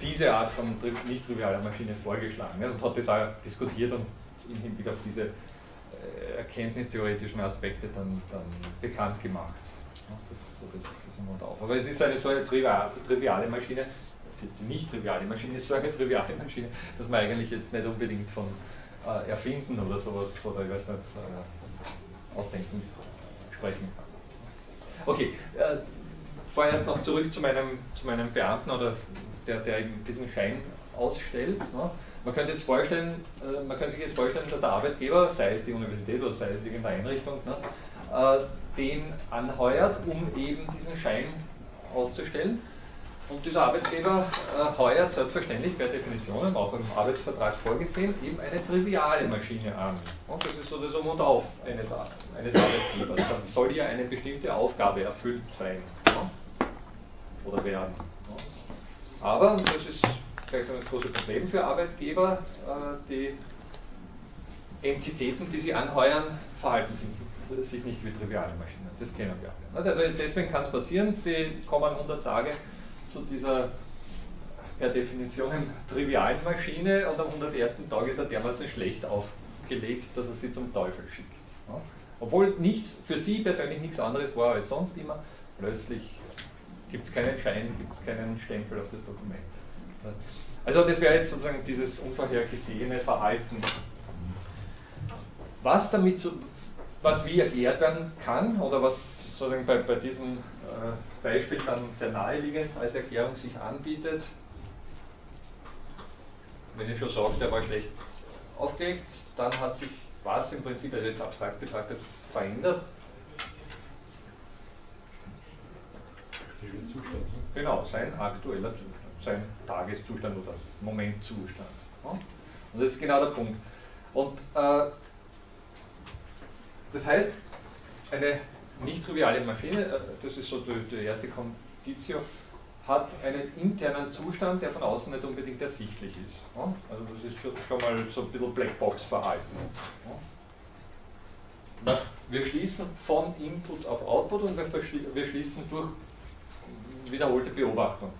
diese Art von nicht trivialer Maschine vorgeschlagen nicht? und hat das auch diskutiert und im Hinblick auf diese äh, erkenntnistheoretischen Aspekte dann, dann bekannt gemacht. Ja, das ist so das, das im Mund auf. Aber es ist eine so eine trivial, triviale Maschine, die, die nicht triviale Maschine ist so eine triviale Maschine, dass man eigentlich jetzt nicht unbedingt von äh, Erfinden oder sowas oder ich weiß nicht, äh, Ausdenken sprechen kann. Okay, äh, vorerst noch zurück zu meinem, zu meinem Beamten oder der, der eben diesen Schein ausstellt. Ne? Man könnte jetzt vorstellen, äh, man könnte sich jetzt vorstellen, dass der Arbeitgeber, sei es die Universität oder sei es irgendeine Einrichtung, ne, äh, den anheuert, um eben diesen Schein auszustellen. Und dieser Arbeitgeber äh, heuert selbstverständlich per Definition, auch im Arbeitsvertrag vorgesehen, eben eine triviale Maschine an. Und das ist so das Um und Auf eines, eines Arbeitgebers. Dann soll ja eine bestimmte Aufgabe erfüllt sein ja? oder werden. Ja? Aber, und das ist gleich so ein großes Problem für Arbeitgeber, äh, die Entitäten, die sie anheuern, verhalten sich, sich nicht wie triviale Maschinen. Das kennen wir alle. Also deswegen kann es passieren, sie kommen 100 Tage zu dieser per Definition trivialen Maschine und am 101. Tag ist er dermaßen schlecht aufgelegt, dass er sie zum Teufel schickt. Ja? Obwohl nichts, für sie persönlich nichts anderes war als sonst immer, plötzlich gibt es keinen Schein, gibt es keinen Stempel auf das Dokument. Also das wäre jetzt sozusagen dieses unvorhergesehene Verhalten. Was damit so, was wie erklärt werden kann oder was sozusagen bei, bei diesem äh, Beispiel dann sehr naheliegend als Erklärung sich anbietet, wenn ich schon sage, der war schlecht aufgelegt, dann hat sich was im Prinzip, also jetzt abstrakt betrachtet, verändert. Zustand. Genau, sein aktueller Zustand, sein Tageszustand oder Momentzustand. Und das ist genau der Punkt. Und äh, das heißt, eine nicht triviale Maschine, äh, das ist so die, die erste Conditio, hat einen internen Zustand, der von außen nicht unbedingt ersichtlich ist. Also das ist schon, mal so ein bisschen Blackbox-Verhalten. Wir schließen von Input auf Output und wir, wir schließen durch wiederholte Beobachtung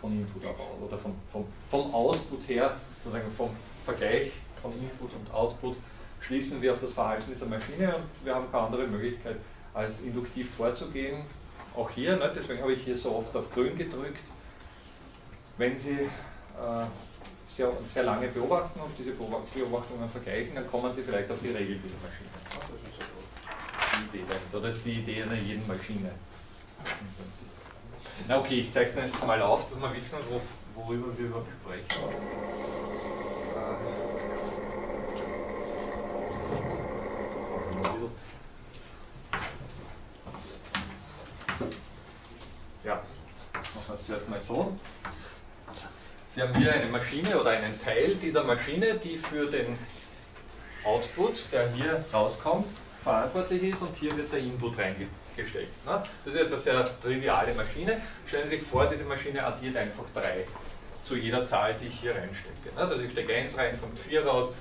von Input auf Output oder vom, vom, vom Output her, sozusagen vom Vergleich von Input und Output, schließen wir auf das Verhalten dieser Maschine und wir haben keine andere Möglichkeit, als induktiv vorzugehen. Auch hier, ne, deswegen habe ich hier so oft auf grün gedrückt. Wenn Sie äh, sehr, sehr lange beobachten und diese Beobachtungen vergleichen, dann kommen Sie vielleicht auf die Regel dieser Maschine. Das ist die Idee dahinter. Das ist die Idee einer jeden Maschine. Na okay, ich zeige es jetzt mal auf, dass wir wissen, wo, worüber wir überhaupt sprechen. Ja, machen wir es zuerst mal so. Sie haben hier eine Maschine oder einen Teil dieser Maschine, die für den Output, der hier rauskommt, verantwortlich ist und hier wird der Input reingesteckt. Ne? Das ist jetzt eine sehr triviale Maschine. Stellen Sie sich vor, diese Maschine addiert einfach 3 zu jeder Zahl, die ich hier reinstecke. Ne? Also ich stecke 1 rein, kommt 4 raus,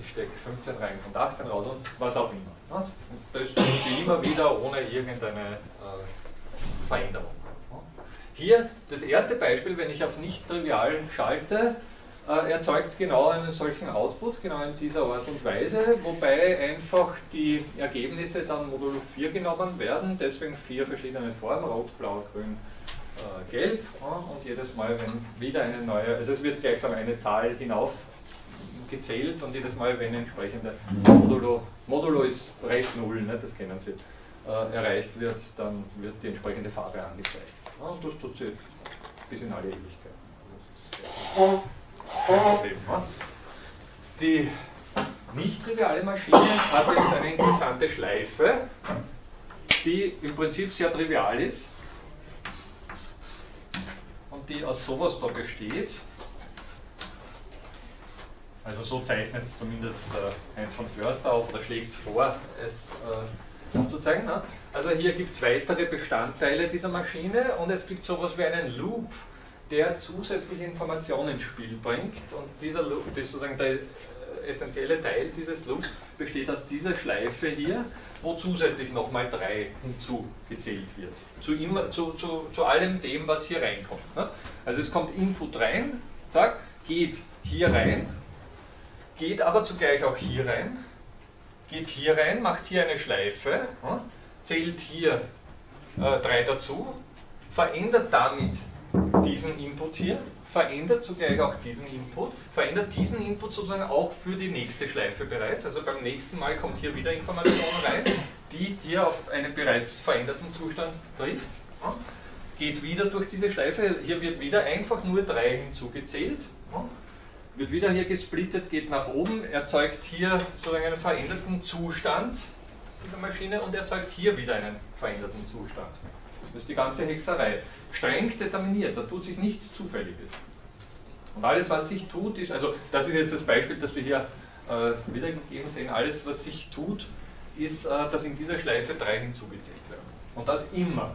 ich stecke 15 rein, kommt 18 raus und was auch immer. Ne? Das tut immer wieder ohne irgendeine äh, Veränderung. Hier das erste Beispiel, wenn ich auf nicht trivial schalte, äh, erzeugt genau einen solchen Output, genau in dieser Art und Weise, wobei einfach die Ergebnisse dann modulo 4 genommen werden, deswegen vier verschiedene Formen, rot, blau, grün, äh, gelb und jedes Mal, wenn wieder eine neue, also es wird gleichsam eine Zahl hinauf gezählt und jedes Mal, wenn entsprechende Modulo, Modulo ist Preis 0, ne, das kennen Sie, äh, erreicht wird, dann wird die entsprechende Farbe angezeigt. Ja, und das tut sie bis in alle Ewigkeit. Die nicht triviale Maschine hat jetzt eine interessante Schleife, die im Prinzip sehr trivial ist und die aus sowas da besteht. Also so zeichnet es zumindest äh, Heinz von Förster auf oder schlägt es vor, es äh, aufzuzeigen. Ne? Also hier gibt es weitere Bestandteile dieser Maschine und es gibt sowas wie einen Loop, der zusätzliche Informationen ins Spiel bringt und dieser Loop, das ist sozusagen der essentielle Teil dieses Loops, besteht aus dieser Schleife hier, wo zusätzlich nochmal 3 hinzugezählt wird. Zu, immer, zu, zu, zu allem dem, was hier reinkommt. Ne? Also es kommt Input rein, zack, geht hier rein, geht aber zugleich auch hier rein, geht hier rein, macht hier eine Schleife, zählt hier 3 äh, dazu, verändert damit diesen Input hier, verändert zugleich auch diesen Input, verändert diesen Input sozusagen auch für die nächste Schleife bereits. Also beim nächsten Mal kommt hier wieder Information rein, die hier auf einen bereits veränderten Zustand trifft. Geht wieder durch diese Schleife, hier wird wieder einfach nur 3 hinzugezählt, wird wieder hier gesplittet, geht nach oben, erzeugt hier sozusagen einen veränderten Zustand dieser Maschine und erzeugt hier wieder einen veränderten Zustand. Das ist die ganze Hexerei. Streng determiniert, da tut sich nichts Zufälliges. Und alles, was sich tut, ist, also das ist jetzt das Beispiel, das Sie hier äh, wiedergegeben sehen, alles, was sich tut, ist, äh, dass in dieser Schleife drei hinzugezählt werden. Und das immer.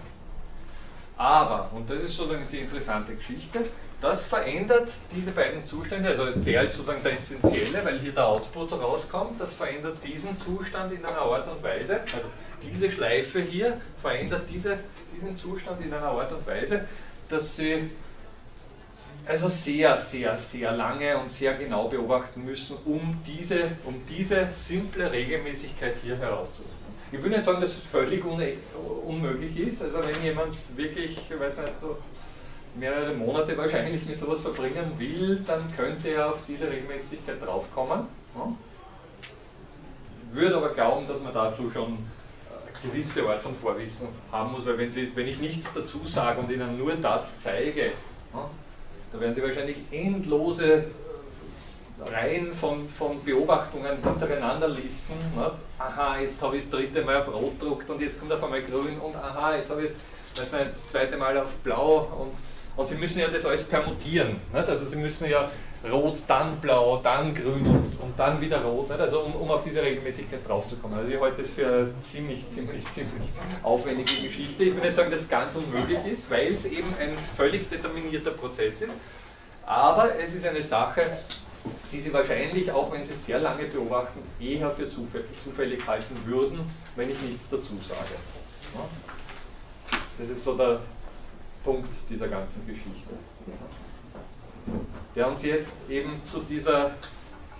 Aber, und das ist sozusagen die interessante Geschichte, das verändert diese beiden Zustände, also der ist sozusagen der essentielle, weil hier der Output rauskommt, das verändert diesen Zustand in einer Art und Weise, also diese Schleife hier verändert diese, diesen Zustand in einer Art und Weise, dass sie also sehr, sehr, sehr lange und sehr genau beobachten müssen, um diese, um diese simple Regelmäßigkeit hier herauszufinden. Ich will nicht sagen, dass es völlig unmöglich ist. Also wenn jemand wirklich, ich weiß nicht, so mehrere Monate wahrscheinlich mit sowas verbringen will, dann könnte er auf diese Regelmäßigkeit draufkommen. Ja. Würde aber glauben, dass man dazu schon eine gewisse Art von Vorwissen haben muss, weil wenn, Sie, wenn ich nichts dazu sage und Ihnen nur das zeige, ja, da werden Sie wahrscheinlich endlose Reihen von, von Beobachtungen hintereinander listen. Ne? Aha, jetzt habe ich das dritte Mal auf Rot gedruckt und jetzt kommt auf einmal Grün und aha, jetzt habe ich das zweite Mal auf Blau und und Sie müssen ja das alles permutieren. Nicht? Also Sie müssen ja rot, dann blau, dann grün und, und dann wieder rot. Nicht? Also um, um auf diese Regelmäßigkeit draufzukommen. Also ich halte das für eine ziemlich, ziemlich, ziemlich aufwendige Geschichte. Ich will nicht sagen, dass es ganz unmöglich ist, weil es eben ein völlig determinierter Prozess ist. Aber es ist eine Sache, die Sie wahrscheinlich, auch wenn Sie sehr lange beobachten, eher für zufällig halten würden, wenn ich nichts dazu sage. Das ist so der, Punkt dieser ganzen Geschichte. Der uns jetzt eben zu dieser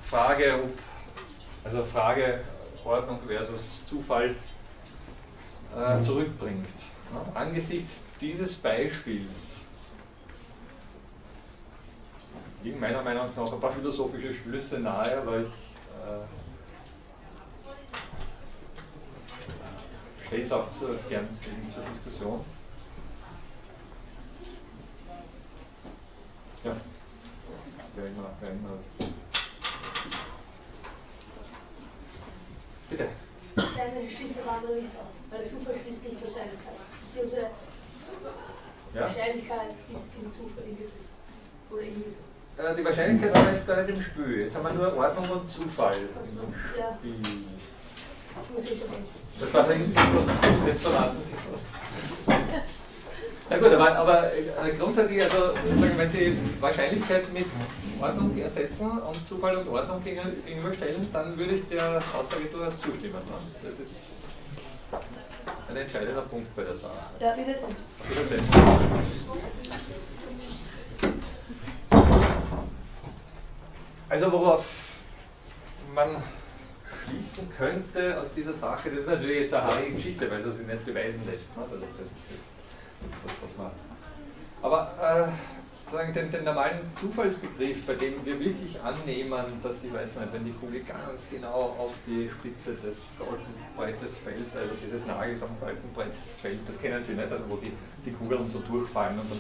Frage, also Frage Ordnung versus Zufall äh, mhm. zurückbringt. Angesichts dieses Beispiels liegen meiner Meinung nach ein paar philosophische Schlüsse nahe, weil ich äh, stelle es auch zur, gern zur Diskussion. Ja. Wer immer, wer immer. Bitte. Das eine schließt das andere nicht aus, weil der Zufall schließt nicht Wahrscheinlichkeit. Beziehungsweise ja. Wahrscheinlichkeit ist im Zufall inbegriffen. Oder irgendwie so. Äh, die Wahrscheinlichkeit haben wir jetzt gar nicht im Spiel. Jetzt haben wir nur Ordnung und Zufall also, im. Ja. Ich muss schon wissen. Das war der Hintergrund. Jetzt verlassen Sie es. <laughs> Na gut, aber, aber äh, grundsätzlich, also sagen, wenn Sie Wahrscheinlichkeit mit Ordnung ersetzen und Zufall und Ordnung gegenüberstellen, dann würde ich der Aussage durchaus zustimmen. Ne? Das ist ein entscheidender Punkt bei der Sache. Ja, wiedersehen. Wiedersehen. Also worauf man schließen könnte aus dieser Sache, das ist natürlich jetzt eine haarige Geschichte, weil es sich nicht beweisen lässt. Ne? Also das ist jetzt das, was man. Aber äh, sagen, den, den, normalen Zufallsbegriff, bei dem wir wirklich annehmen, dass ich weiß nicht, wenn die Kugel ganz genau auf die Spitze des Goldenbreites fällt, also dieses Nagels am Goldenbrett fällt, das kennen Sie nicht, also wo die, die Kugeln so durchfallen und dann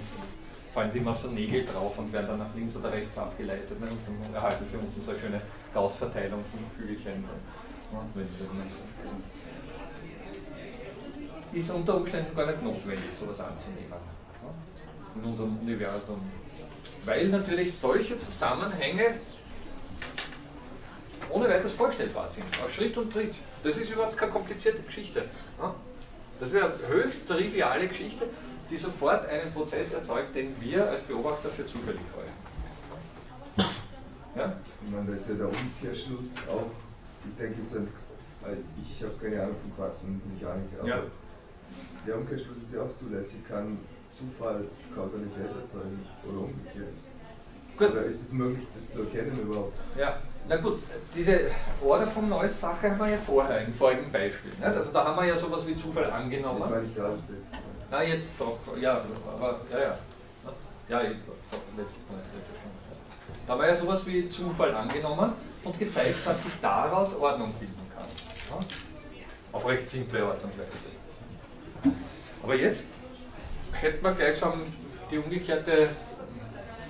fallen sie immer auf so Nägel drauf und werden dann nach links oder rechts abgeleitet ne? und dann erhalten sie unten so eine schöne Gaußverteilung von Kügelchen. Ne? Wenn sie das messen ist unter Umständen gar nicht notwendig, sowas anzunehmen. In unserem Universum. Weil natürlich solche Zusammenhänge ohne weiteres vorstellbar sind, auf Schritt und Tritt. Das ist überhaupt keine komplizierte Geschichte. Das ist eine höchst triviale Geschichte, die sofort einen Prozess erzeugt, den wir als Beobachter für zufällig halten. Ja? Ich meine, da ist ja der Umkehrschluss auch, ich denke jetzt an, ich habe keine Ahnung von Quantenmechanik, aber ja. Der Umkehrschluss ist ja auch zulässig, kann Zufall Kausalität erzeugen oder umgekehrt. Gut. Oder ist es möglich, das zu erkennen überhaupt? Ja, na gut, diese Order vom Neues Sache haben wir ja vorher im vorigen Beispiel. Nicht? Also da haben wir ja sowas wie Zufall angenommen. Das war nicht da jetzt. Na jetzt doch, ja, aber ja, ja. Ja, ich, letztes Mal, Da haben wir ja sowas wie Zufall angenommen und gezeigt, dass sich daraus Ordnung bilden kann. Ja? Auf recht simple Art und Weise. Aber jetzt hätten wir gleichsam die umgekehrte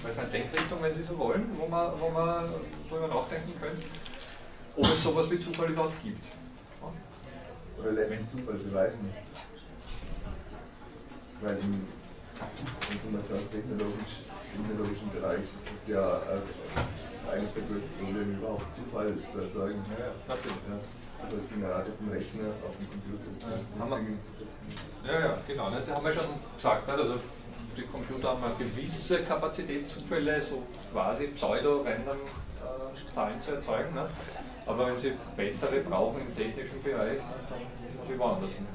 weiß nicht, Denkrichtung, wenn Sie so wollen, wo man, wo man darüber nachdenken könnte, ob es sowas wie Zufall überhaupt gibt. Ja? Oder lässt sich Zufall beweisen? Weil im informationstechnologischen Bereich ist es ja äh, eines der größten Probleme, überhaupt Zufall zu erzeugen. Ja, natürlich. Ja. Zufallsgenerator vom Rechner auf dem Computer. Das ja, haben wir, ja, ja, genau. Ne? Das haben wir schon gesagt. Ne? Also die Computer haben eine gewisse Kapazität, Zufälle, so quasi pseudo-random äh, Zahlen zu erzeugen. Ne? Aber wenn sie bessere brauchen im technischen Bereich, dann muss ich woanders hin.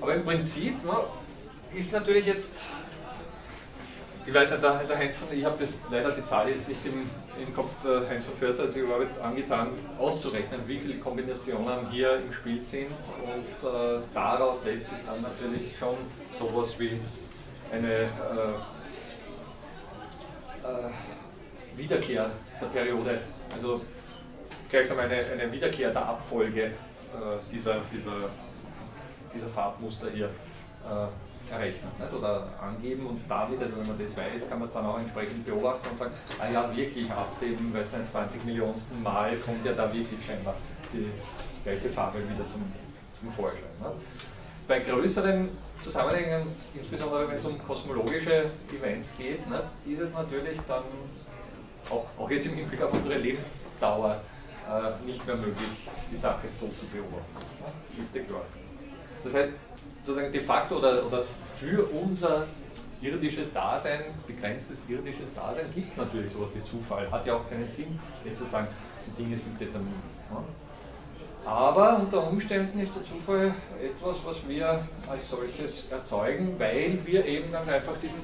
Aber im Prinzip ne, ist natürlich jetzt, ich weiß nicht, der, der Heinz von, ich habe leider die Zahl jetzt nicht im, im Kopf, der Heinz von Förster hat sich überhaupt angetan, auszurechnen, wie viele Kombinationen hier im Spiel sind. Und äh, daraus lässt sich dann natürlich schon sowas wie eine äh, äh, Wiederkehr der Periode, also gleichsam eine, eine Wiederkehr der Abfolge äh, dieser, dieser dieser Farbmuster hier äh, errechnen nicht? oder angeben und damit, also wenn man das weiß, kann man es dann auch entsprechend beobachten und sagen, ah ja, wirklich ab dem, weiß nicht, 20 Millionsten Mal kommt ja da wirklich scheinbar die gleiche Farbe wieder zum, zum Vorschein. Nicht? Bei größeren Zusammenhängen, insbesondere wenn es um kosmologische Events geht, nicht, ist es natürlich dann auch, auch jetzt im Hinblick auf unsere Lebensdauer äh, nicht mehr möglich, die Sache so zu beobachten. Das heißt, sozusagen de facto oder, oder für unser irdisches Dasein, begrenztes irdisches Dasein, gibt es natürlich sowas wie Zufall. Hat ja auch keinen Sinn, jetzt zu sagen, die Dinge sind determiniert. Ja? Aber unter Umständen ist der Zufall etwas, was wir als solches erzeugen, weil wir eben dann einfach diesen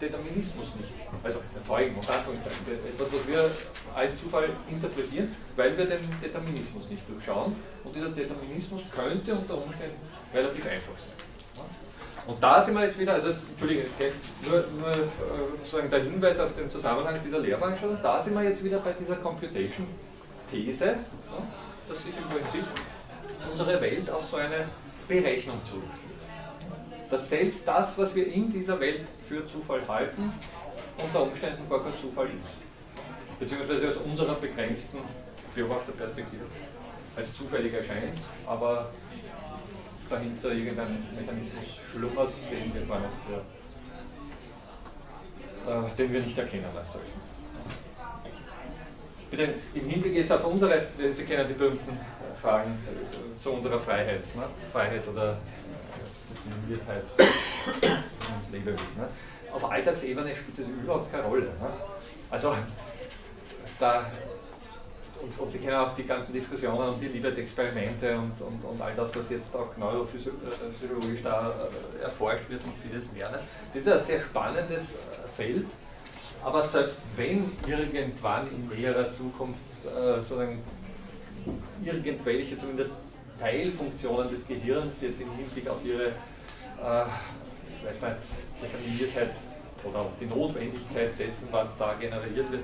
Determinismus nicht, also erzeugen, etwas, was wir als Zufall interpretieren, weil wir den Determinismus nicht durchschauen. Und dieser Determinismus könnte unter Umständen relativ einfach sein. Und da sind wir jetzt wieder, also Entschuldige, nur, nur äh, sozusagen der Hinweis auf den Zusammenhang dieser Lehrveranstaltung, da sind wir jetzt wieder bei dieser Computation-These. Ja? Dass sich im Prinzip unsere Welt auf so eine Berechnung zurückführt. Dass selbst das, was wir in dieser Welt für Zufall halten, unter Umständen gar kein Zufall ist. Beziehungsweise aus unserer begrenzten Beobachterperspektive als zufällig erscheint, aber dahinter irgendein Mechanismus schlummert, den wir nicht, äh, den wir nicht erkennen als solchen. Bitte im Hinblick jetzt auf unsere, Sie kennen die berühmten Fragen zu unserer Freiheit, ne? Freiheit oder Definiertheit und <coughs> Lebewesen. Ne? Auf Alltagsebene spielt das überhaupt keine Rolle. Ne? Also da und, und, Sie kennen auch die ganzen Diskussionen um die Libet-Experimente und, und, und, all das, was jetzt auch neurophysiologisch da äh, erforscht wird und vieles mehr. Ne? Das ist ein sehr spannendes äh, Feld, aber selbst wenn irgendwann in näherer Zukunft äh, sozusagen irgendwelche zumindest Teilfunktionen des Gehirns jetzt im Hinblick auf ihre äh, ich weiß nicht, Determiniertheit oder auf die Notwendigkeit dessen, was da generiert wird,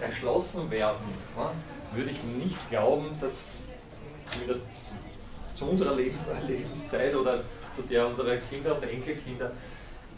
erschlossen werden, ne, würde ich nicht glauben, dass zumindest zu unserer Lebenszeit oder zu der unserer Kinder und Enkelkinder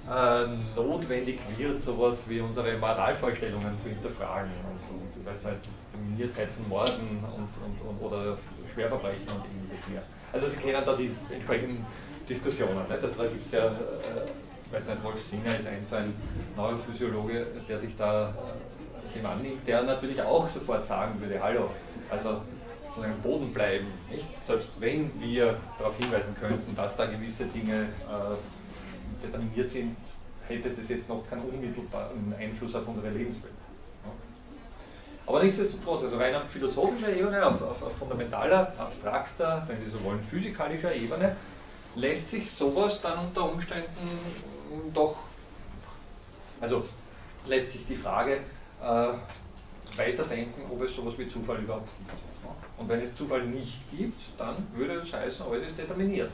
äh, notwendig wird, sowas wie unsere Moralvorstellungen zu hinterfragen und, und weiß nicht, Deminiertheit von Morden und, und, und, oder Schwerverbrechen und ähnliches mehr. Also Sie kennen da die entsprechenden Diskussionen. Nicht? Also da gibt ja, äh, weiß nicht, Wolf Singer ist ein, ein Neurophysiologe, der sich da äh, dem annimmt, der natürlich auch sofort sagen würde, hallo, also sozusagen Boden bleiben, nicht? selbst wenn wir darauf hinweisen könnten, dass da gewisse Dinge äh, determiniert sind, hätte das jetzt noch keinen unmittelbaren Einfluss auf unsere Lebenswelt. Aber nichtsdestotrotz, also rein auf philosophischer Ebene, auf, auf, fundamentaler, abstrakter, wenn Sie so wollen, physikalischer Ebene, lässt sich sowas dann unter Umständen doch, also lässt sich die Frage äh, weiterdenken, ob es sowas wie Zufall überhaupt gibt. Und wenn es Zufall nicht gibt, dann würde es heißen, alles ist determiniert.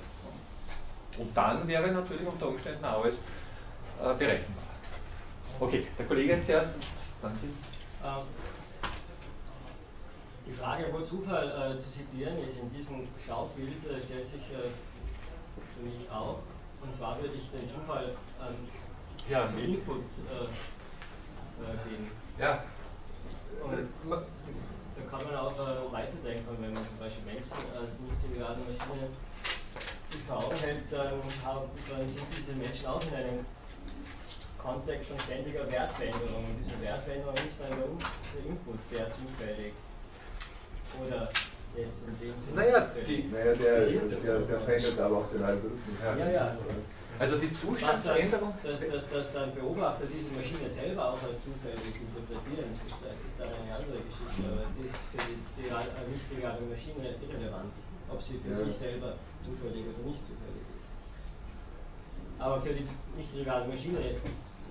Und dann wäre natürlich unter Umständen alles äh, berechenbar. Okay, der Kollege zuerst, dann Sie. Ähm, die Frage, wo Zufall äh, zu zitieren ist in diesem Schautbild, äh, stellt sich äh, für mich auch. Und zwar würde ich den Zufall ähm, ja, zum Input äh, äh, geben. Ja. Und da kann man auch äh, weiterdenken, wenn man zum Beispiel Menschen als multilaterale Maschine hält, dann, dann sind diese Menschen auch in einem Kontext von ständiger Wertveränderung. Und diese Wertveränderung ist dann der, der Input, der zufällig oder jetzt in dem Sinne. Naja, die, naja der, der, der verändert aber auch den Algorithmus. Ja, ja. Also die Zustandsänderung. Dass, dass, dass dann Beobachter diese Maschine selber auch als zufällig interpretieren, ist, ist dann eine andere Geschichte. Aber die ist für die, die nicht legale Maschine irrelevant, ob sie für ja. sich selber zufällig oder nicht zufällig ist. Aber für die nicht legale Maschine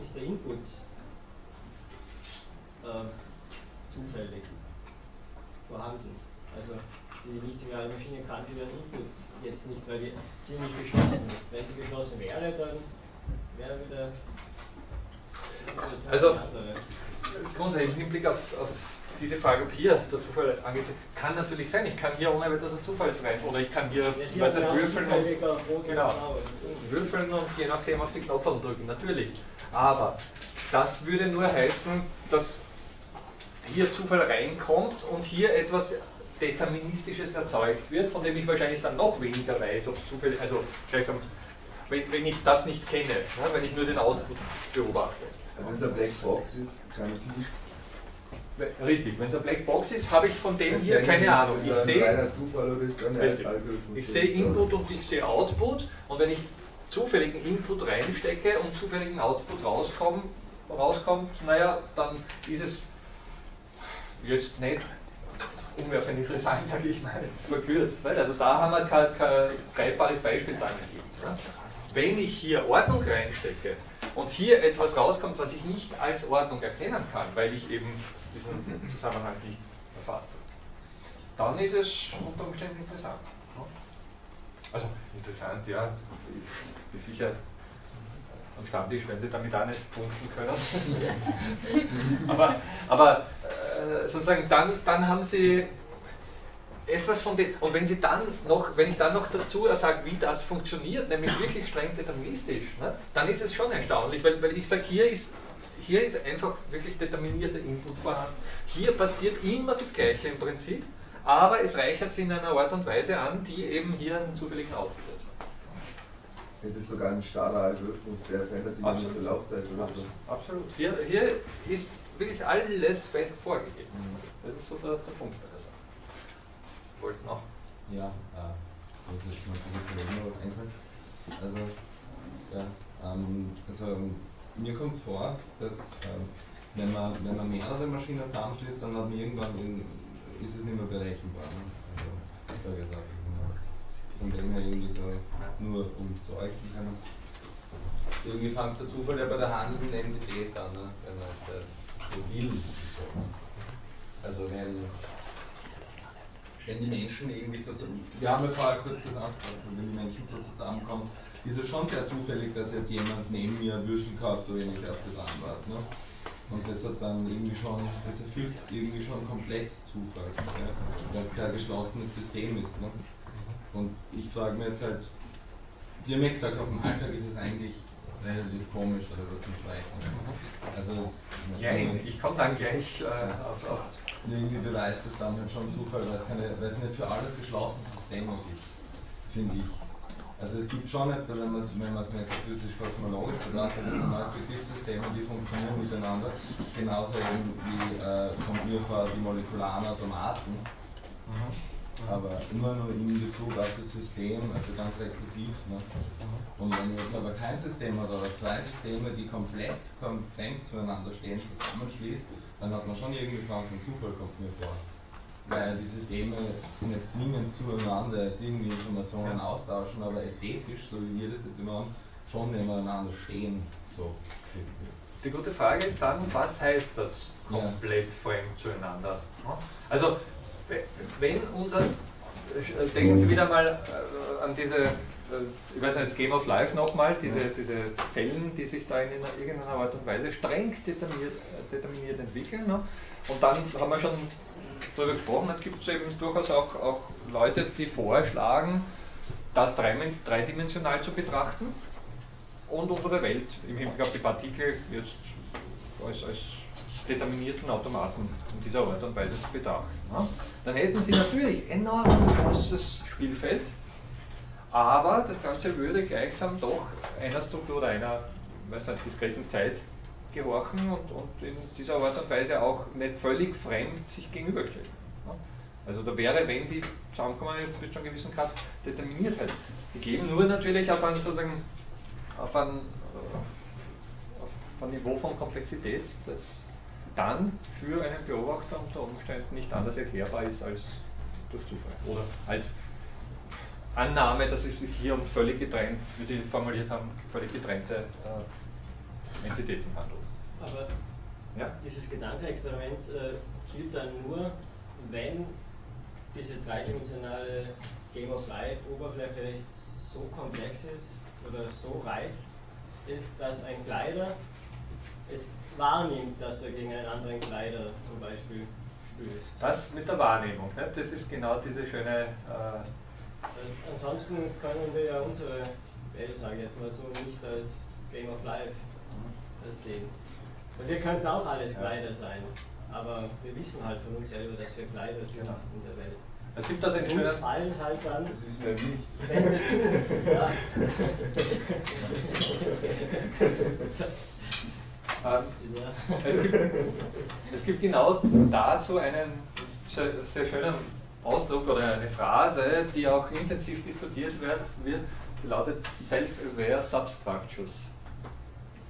ist der Input äh, zufällig vorhanden. Also die nicht legale Maschine kann für ihren Input jetzt nicht, weil die ziemlich geschlossen ist. Wenn sie geschlossen wäre, dann wäre wieder also, grundsätzlich im Hinblick auf, auf, diese Frage, ob hier der Zufall angesehen kann natürlich sein. Ich kann hier ohne dass er Zufall rein oder ich kann hier ja, weiß würfeln, und, genau, würfeln und je nachdem auf die Knopf drücken, natürlich. Aber das würde nur heißen, dass hier Zufall reinkommt und hier etwas Deterministisches erzeugt wird, von dem ich wahrscheinlich dann noch weniger weiß, ob es zufällig, also gleichsam, wenn, wenn, ich das nicht kenne, ne, wenn ich nur den Output beobachte. Also wenn es eine Blackbox ist, kann ich nicht. Richtig, wenn es eine Blackbox ist, habe ich von dem hier keine Ahnung. Ich sehe, ich sehe Input und ich sehe Output und wenn ich zufälligen Input reinstecke und zufälligen Output rauskommt, rauskommt, naja, dann ist es jetzt nicht umwerfend interessant, <laughs> sage ich mal, verkürzt. Also da haben wir kein, kein greifbares Beispiel dran gegeben. Ja? Wenn ich hier Ordnung reinstecke und hier etwas rauskommt, was ich nicht als Ordnung erkennen kann, weil ich eben diesen Zusammenhang nicht erfasse, dann ist es unter Umständen interessant. Also interessant, ja, ich bin sicher am Stammtisch werden Sie damit auch nicht punkten können. <laughs> aber aber äh, sozusagen dann, dann haben Sie etwas von dem, und wenn Sie dann noch, wenn ich dann noch dazu sage, wie das funktioniert, nämlich wirklich streng deterministisch, ne, dann ist es schon erstaunlich, weil, weil ich sage, hier ist, hier ist einfach wirklich determinierter Input vorhanden. Hier passiert immer das Gleiche im Prinzip, aber es reichert sich in einer Art und Weise an, die eben hier einen zufälligen Output hat. Es ist sogar ein starrer Algorithmus, der verändert sich nicht zur Laufzeit oder Absolut. so. Absolut. Hier, hier ist wirklich alles fest vorgegeben. Mhm. Das ist so der, der Punkt bei der Sache. Sie wollten auch. Ja, äh, das ist mal was einfallen. Also, ja, ähm, also mir kommt vor, dass ähm, wenn, man, wenn man mehrere Maschinen zusammenschließt, dann hat man irgendwann in, ist es nicht mehr berechenbar. Ne? Also, ich sage jetzt einfach von dem her irgendwie so nur um zu euch können. Irgendwie fängt der Zufall ja bei der handelnden Entität an, ne? wenn man das so will. Also wenn, wenn die Menschen irgendwie so zusammen, wir haben ja vorher kurz wenn die Menschen so zusammenkommen, ist es schon sehr zufällig, dass jetzt jemand neben mir Würstel kauft oder nicht auf das anwart. Ne? Und das hat dann irgendwie schon, das erfüllt irgendwie schon komplett Zufall, ja? weil es kein geschlossenes System ist. Ne? Und ich frage mir jetzt halt, Sie haben ja gesagt, auf dem Alltag ist es eigentlich relativ komisch oder was nicht weiß. Also das, ja, ich komme dann gleich äh, auf, auf. Irgendwie beweist das dann halt schon Zufall, weil es, keine, weil es nicht für alles geschlossene Systeme gibt, finde ich. Also es gibt schon jetzt, wenn man es wenn metaphysisch-kosmologisch betrachtet, das sind neues Begriffssystem und die funktionieren miteinander. Genauso eben wie äh, mir vor die molekularen Automaten. Mhm. Aber nur, nur in Bezug auf das System, also ganz rekursiv. Ne? Und wenn jetzt aber kein System hat oder zwei Systeme, die komplett fremd zueinander stehen, zusammenschließt, dann hat man schon irgendwie Chancen, Zufall kommt mir vor weil die Systeme nicht zwingend zueinander jetzt irgendwie Informationen ja. austauschen, aber ästhetisch, so wie wir das jetzt immer haben, schon nebeneinander stehen. So. Die gute Frage ist dann, was heißt das komplett ja. fremd zueinander? Also, wenn unser, denken Sie wieder mal äh, an diese, äh, ich weiß nicht, das Game of Life nochmal, diese, diese Zellen, die sich da in irgendeiner Art und Weise streng determiniert, determiniert entwickeln. Ne? Und dann haben wir schon darüber gesprochen hat, gibt es eben durchaus auch, auch Leute, die vorschlagen, das dreidimensional zu betrachten und unsere Welt im Hinblick auf die Partikel jetzt als, als determinierten Automaten in dieser Art und Weise zu betrachten. Ja? Dann hätten sie natürlich enorm großes Spielfeld, aber das Ganze würde gleichsam doch einer Struktur oder einer weiß nicht, diskreten Zeit gehorchen und, und in dieser Art und Weise auch nicht völlig fremd sich gegenüberstellen. Also da wäre, wenn die zusammenkommen, bis zu einem gewissen Grad Determiniertheit gegeben, nur natürlich auf ein, sozusagen, auf ein, äh, auf ein Niveau von Komplexität, das dann für einen Beobachter unter Umständen nicht anders erklärbar ist als durch Zufall oder als Annahme, dass es sich hier um völlig getrennt, wie Sie formuliert haben, völlig getrennte äh, Entitäten handelt. Aber ja? dieses Gedankenexperiment äh, gilt dann nur, wenn diese dreidimensionale Game of Life Oberfläche so komplex ist oder so reich ist, dass ein Kleider es wahrnimmt, dass er gegen einen anderen Kleider zum Beispiel stößt. Das mit der Wahrnehmung, ne? das ist genau diese schöne. Äh ansonsten können wir ja unsere Welt, sage ich jetzt mal so, nicht als Game of Life mhm. sehen. Und wir könnten auch alles Kleider sein, aber wir wissen halt von uns selber, dass wir Kleider sind genau. in der Welt. Es gibt da den schönen. fallen halt dann. Das ist mir nicht. Wände zu. Ja. <laughs> <laughs> es, gibt, <laughs> es gibt genau dazu einen sehr, schönen Ausdruck oder eine Phrase, die auch intensiv diskutiert wird, die lautet Self-Aware Substructures.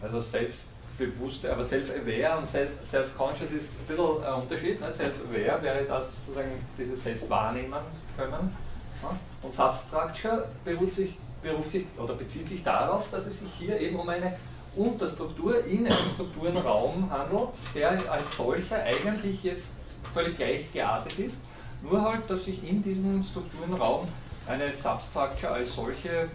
Also selbst bewusste, aber self-aware und self-conscious ist ein bisschen ein Unterschied. Ne? Self-aware wäre das sozusagen dieses Selbst wahrnehmen können. Ne? Und Substructure beruft sich, beruft sich oder bezieht sich darauf, dass es sich hier eben um eine Unterstruktur in einem Strukturenraum handelt, der als solcher eigentlich jetzt völlig gleich geartet ist, nur halt, dass sich in diesem Strukturenraum eine Substructure als solche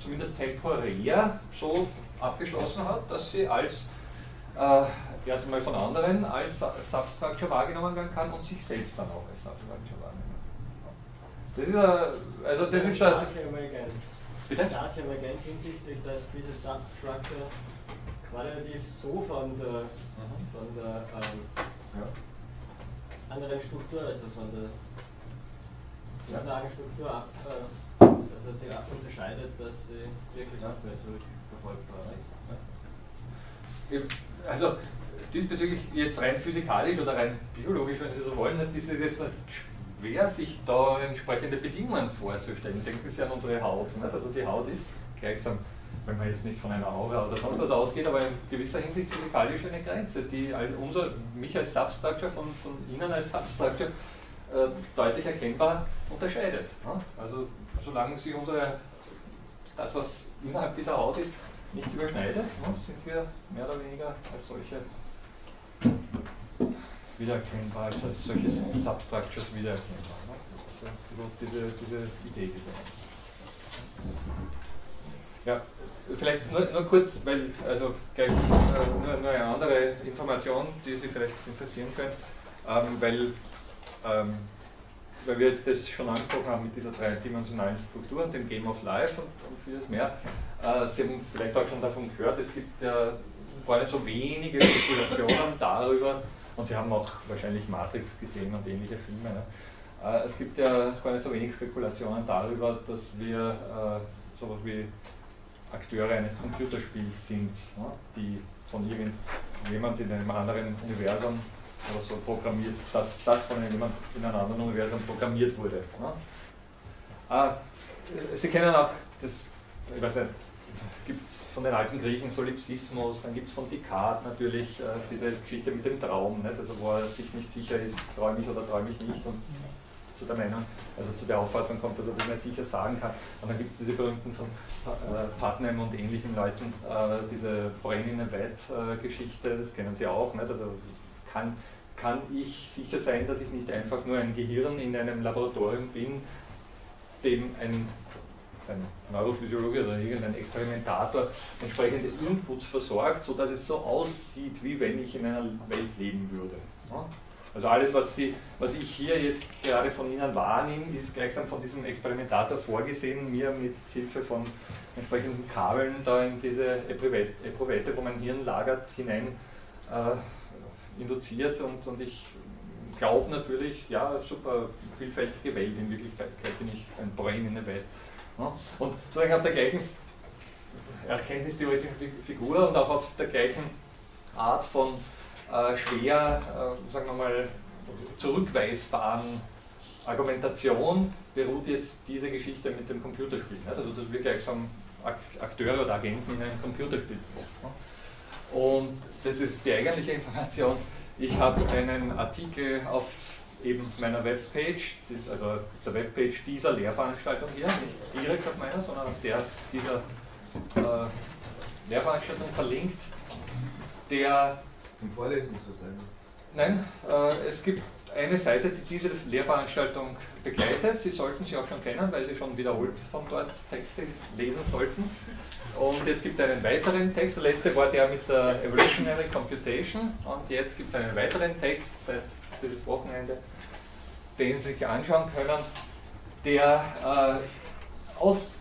zumindest temporär so abgeschlossen hat, dass sie als äh, erst einmal von anderen als Substructure wahrgenommen werden kann und sich selbst dann auch als Substructure wahrnehmen. Das ist, äh, also das ist Emergenz. Bitte? Starke Emergenz hinsichtlich, dass diese Substructure relativ so von der, mhm. von der ähm, ja. anderen Struktur, also von der Grundlagenstruktur ab, äh, also sie unterscheidet, dass sie wirklich nicht mehr zurück verfolgbar ist. Also diesbezüglich jetzt rein physikalisch oder rein biologisch, wenn Sie so wollen, ist es jetzt schwer, sich da entsprechende Bedingungen vorzustellen. Denken Sie an unsere Haut. Nicht? Also die Haut ist gleichsam, wenn man jetzt nicht von einer Aura oder sonst was ausgeht, aber in gewisser Hinsicht physikalisch eine Grenze, die unser, mich als Substructure von, von Ihnen als Substructure äh, deutlich erkennbar unterscheidet. Ne? Also solange Sie unsere, das, was innerhalb dieser Haut ist, nicht überschneidet, ne, sind wir mehr oder weniger als solche wiedererkennbar, als, als solche Substructures wiedererkennbar. Ne? Das ist ja diese, diese Idee, die ja, vielleicht nur, nur kurz, weil, also gleich äh, nur, nur, eine andere Information, die Sie vielleicht interessieren könnte, ähm, weil ähm, weil wir jetzt das schon angesprochen haben mit dieser dreidimensionalen Struktur und dem Game of Life und, und vieles mehr. Äh, Sie haben vielleicht auch schon davon gehört, es gibt ja gar nicht so wenige Spekulationen darüber, und Sie haben auch wahrscheinlich Matrix gesehen und ähnliche Filme. Ne? Äh, es gibt ja gar nicht so wenig Spekulationen darüber, dass wir sowas wie Akteure eines Computerspiels sind, ne, die von irgendjemand in einem anderen Universum oder so programmiert, dass das von jemand in einem anderen Universum programmiert wurde. Ne. Ah, Sie kennen auch das, ich weiß nicht, gibt es von den alten Griechen Solipsismus, dann gibt es von Descartes natürlich äh, diese Geschichte mit dem Traum, nicht? Also wo er sich nicht sicher ist, träume ich oder träume ich nicht und zu der Meinung, also zu der Auffassung kommt, dass er das nicht sicher sagen kann. Und dann gibt es diese berühmten von äh, Putnam und ähnlichen Leuten, äh, diese Brain in a Vat Geschichte, das kennen Sie auch, nicht? Also kann, kann ich sicher sein, dass ich nicht einfach nur ein Gehirn in einem Laboratorium bin, dem ein ein Neurophysiologe oder irgendein Experimentator entsprechende Inputs versorgt, sodass es so aussieht, wie wenn ich in einer Welt leben würde. Also alles, was, Sie, was ich hier jetzt gerade von Ihnen wahrnehme, ist gleichsam von diesem Experimentator vorgesehen, mir mit Hilfe von entsprechenden Kabeln da in diese Eprouvette, wo mein Hirn lagert, hinein äh, induziert und, und ich glaube natürlich, ja, super vielfältige Welt, in Wirklichkeit bin ich ein Brain in der Welt. Und sozusagen auf der gleichen erkenntnistheoretischen Figur und auch auf der gleichen Art von äh, schwer, äh, sagen wir mal, zurückweisbaren Argumentation beruht jetzt diese Geschichte mit dem Computerspiel. Nicht? Also dass wir gleichsam Akteure oder Agenten in einem Computerspiel sind. Und das ist die eigentliche Information. Ich habe einen Artikel auf eben meiner Webpage, also der Webpage dieser Lehrveranstaltung hier, nicht direkt auf meiner, sondern auf der dieser äh, Lehrveranstaltung verlinkt, der zum Vorlesen zu sein Nein, äh, es gibt eine Seite, die diese Lehrveranstaltung begleitet. Sie sollten sie auch schon kennen, weil Sie schon wiederholt von dort Texte lesen sollten. Und jetzt gibt es einen weiteren Text. Der letzte war der mit der Evolutionary Computation. Und jetzt gibt es einen weiteren Text seit dieses Wochenende den Sie sich anschauen können, der äh, aus,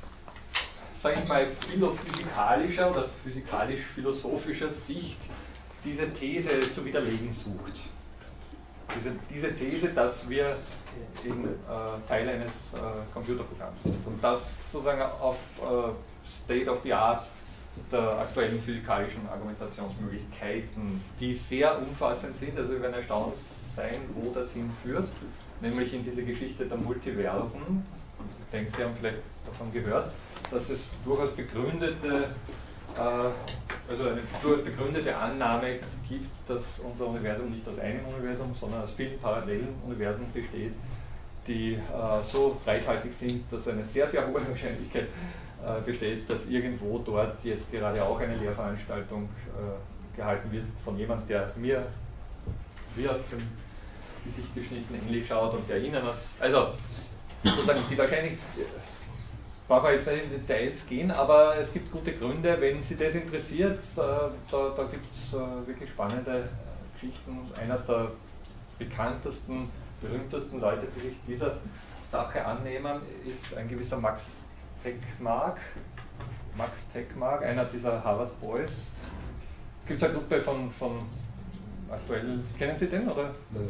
sage ich mal, philophysikalischer oder physikalisch-philosophischer Sicht diese These zu widerlegen sucht. Diese, diese These, dass wir eben äh, Teil eines äh, Computerprogramms sind und das sozusagen auf äh, State of the Art der aktuellen physikalischen Argumentationsmöglichkeiten, die sehr umfassend sind, also wir werden erstaunt sein, wo das hinführt nämlich in diese Geschichte der Multiversen. Ich denke, Sie haben vielleicht davon gehört, dass es durchaus begründete, äh, also eine durchaus begründete Annahme gibt, dass unser Universum nicht aus einem Universum, sondern aus vielen parallelen Universen besteht, die äh, so reichhaltig sind, dass eine sehr, sehr hohe <laughs> Wahrscheinlichkeit äh, besteht, dass irgendwo dort jetzt gerade auch eine Lehrveranstaltung gehalten wird von jemandem, der mir wie aus dem Gesicht geschnitten ähnlich schaut und der Ihnen hat. Also, sozusagen die wahrscheinlich, brauchen wir jetzt nicht in Details gehen, aber es gibt gute Gründe, wenn Sie das interessiert, äh, da, da gibt es äh, wirklich spannende Geschichten. Einer der bekanntesten, berühmtesten Leute, die sich dieser Sache annehmen, ist ein gewisser Max Tegmark. Max Tegmark, einer dieser Harvard Boys. Es gibt eine Gruppe von, von aktuell, kennen Sie den oder? Nein.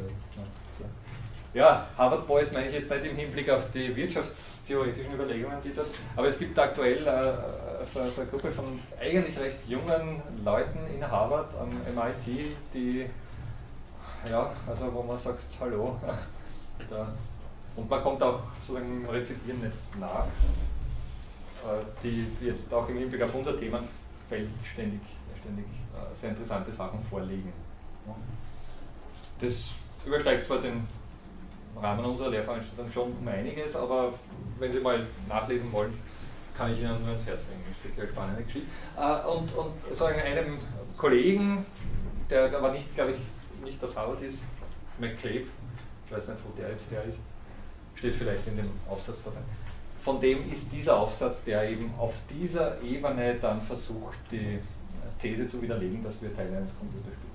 Ja, Harvard Boys meine ich jetzt nicht im Hinblick auf die wirtschaftstheoretischen Überlegungen, die das, aber es gibt aktuell äh, so, so, eine Gruppe von eigentlich recht jungen Leuten in Harvard am MIT, die, ja, also wo man sagt, hallo, <laughs> da, und man kommt auch sozusagen im Rezipieren nicht nach, äh, die jetzt auch im Hinblick auf unser Themenfeld ständig, ständig äh, sehr interessante Sachen vorlegen. Das übersteigt zwar den Rahmen unserer Lehrveranstaltung schon um einiges, aber wenn Sie mal nachlesen wollen, kann ich Ihnen nur ans Herz legen. Das ist eine spannende Geschichte. Äh, und, und sagen einem Kollegen, der aber nicht, glaube ich, nicht aus Harvard ist, McCabe, ich weiß nicht, wo der jetzt her ist, steht vielleicht in dem Aufsatz dabei. Von dem ist dieser Aufsatz, der eben auf dieser Ebene dann versucht, die These zu widerlegen, dass wir Teil eines Computerspiels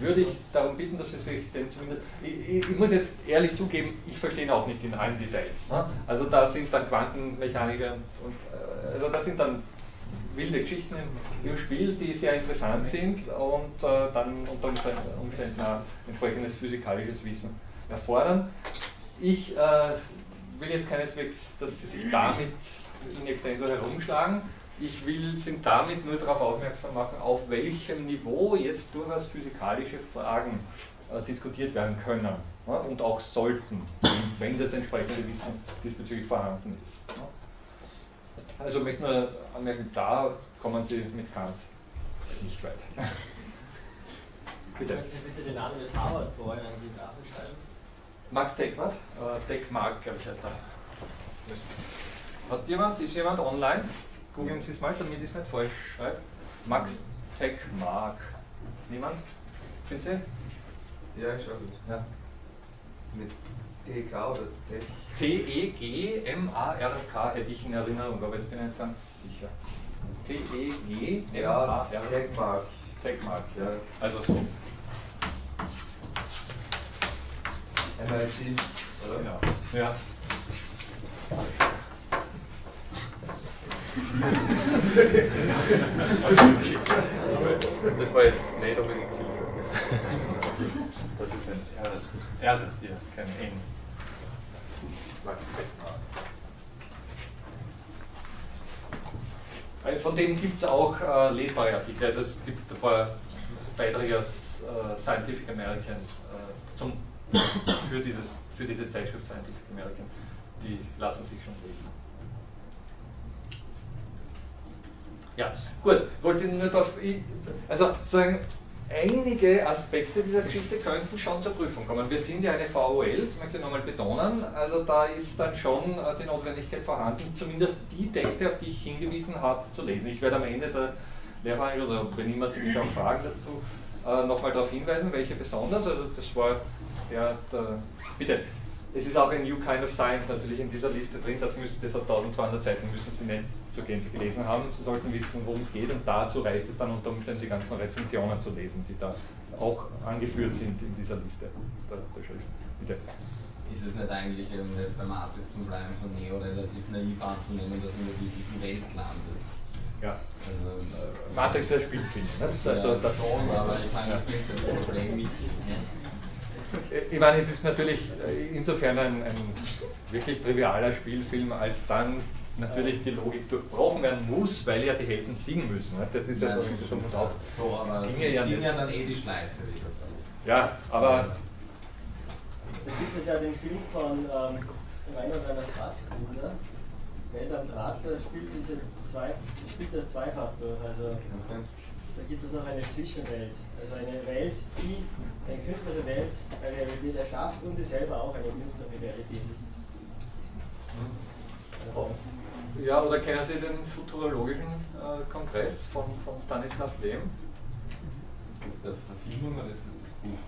würde ich darum bitten, dass Sie sich den zumindest. Ich, ich, muss jetzt ehrlich zugeben, ich verstehe auch nicht in allen Details. Ne? Also da sind dann Quantenmechaniker und äh, also da sind dann wilde Geschichten im, im, Spiel, die sehr interessant sind und äh, dann unter Umständen, ein entsprechendes physikalisches Wissen erfordern. Ich äh, will jetzt keineswegs, dass Sie sich damit in extenso herumschlagen. Ich will Sie damit nur darauf aufmerksam machen, auf welchem Niveau jetzt durchaus physikalische Fragen äh, diskutiert werden können ja, und auch sollten, wenn das entsprechende Wissen diesbezüglich vorhanden ist. Ja. Also möchte nur anmerken, da kommen Sie mit Kant nicht weit. <laughs> bitte. Können Sie bitte den Namen des Harvard-Boy an die Tafel schreiben? Max Tegmark, äh, Tegmark, glaube ich, heißt er. Hat jemand, ist jemand online? Googeln Sie es mal, damit ich es nicht falsch schreibe. Max Tegmark. Niemand? Sind Sie? Ja, ich schaue Ja. Mit TK oder Tech? T-E-G-M-A-R-K hätte ich in Erinnerung, aber jetzt bin ich nicht ganz sicher. T-E-G-M-A-R-K. Ja, Techmark. Techmark, ja. Also so. MIT, oder? Genau. Ja. <laughs> Das war jetzt nicht unbedingt zielführend. <laughs> Das ist ein R, R hier, kein N. Von dem gibt es auch äh, lesbare Artikel. Also es gibt davor Beiträge aus äh, Scientific American äh, zum, für, dieses, für diese Zeitschrift Scientific American. Die lassen sich schon lesen. Ja, gut, wollte nur darauf, also sagen, einige Aspekte dieser Geschichte könnten schon zur Prüfung kommen. Wir sind ja eine VOL, ich möchte nochmal betonen, also da ist dann schon äh, die Notwendigkeit vorhanden, zumindest die Texte, auf die ich hingewiesen habe, zu lesen. Ich werde am Ende der Lehrveranstaltung, oder wenn immer Sie mich auch fragen dazu, äh, nochmal darauf hinweisen, welche besonders, also das war der, der bitte, es ist auch ein New Kind of Science natürlich in dieser Liste drin, das, müssen, das hat 1200 Seiten, müssen Sie nicht zur Gänze gelesen haben. Sie sollten wissen, worum es geht und dazu reicht es dann unter Umständen die ganzen Rezensionen zu lesen, die da auch angeführt sind in dieser Liste der, der. Bitte. Ist es nicht eigentlich ähm, jetzt bei Matrix zum Bleiben von Neo relativ naiv anzunehmen, dass in der wirklichen Welt landet? Ja. Also, äh, Matrix ist ein Spielfilm. Ne? Also, ja, das schon, aber ich meine, das bringt ein Problem mit sich. Ne? Ich meine, es ist natürlich äh, insofern ein, ein wirklich trivialer Spielfilm, als dann natürlich die Logik durchbrochen werden muss, weil ja die Helden singen müssen. Ne? Das ist ja, so ein bisschen auf. So, aber sie ja ziehen ja dann eh die Schleife wieder so. Ja, aber. Da gibt es ja den Film von ähm, Rainer Werner Fassbinder, Welt am Draht, da spielt, diese zwei, spielt das zweifach durch. Also, okay da gibt es noch eine Zwischenwelt. Also eine Welt, die eine künstlerische Welt, eine Realität erschafft und die selber auch eine künstlerische Realität ist. Also, ja, oder kennen Sie den futurologischen äh, Kongress von, von Stanislav Lem? Ist das Verfilmung oder ist das das Buch?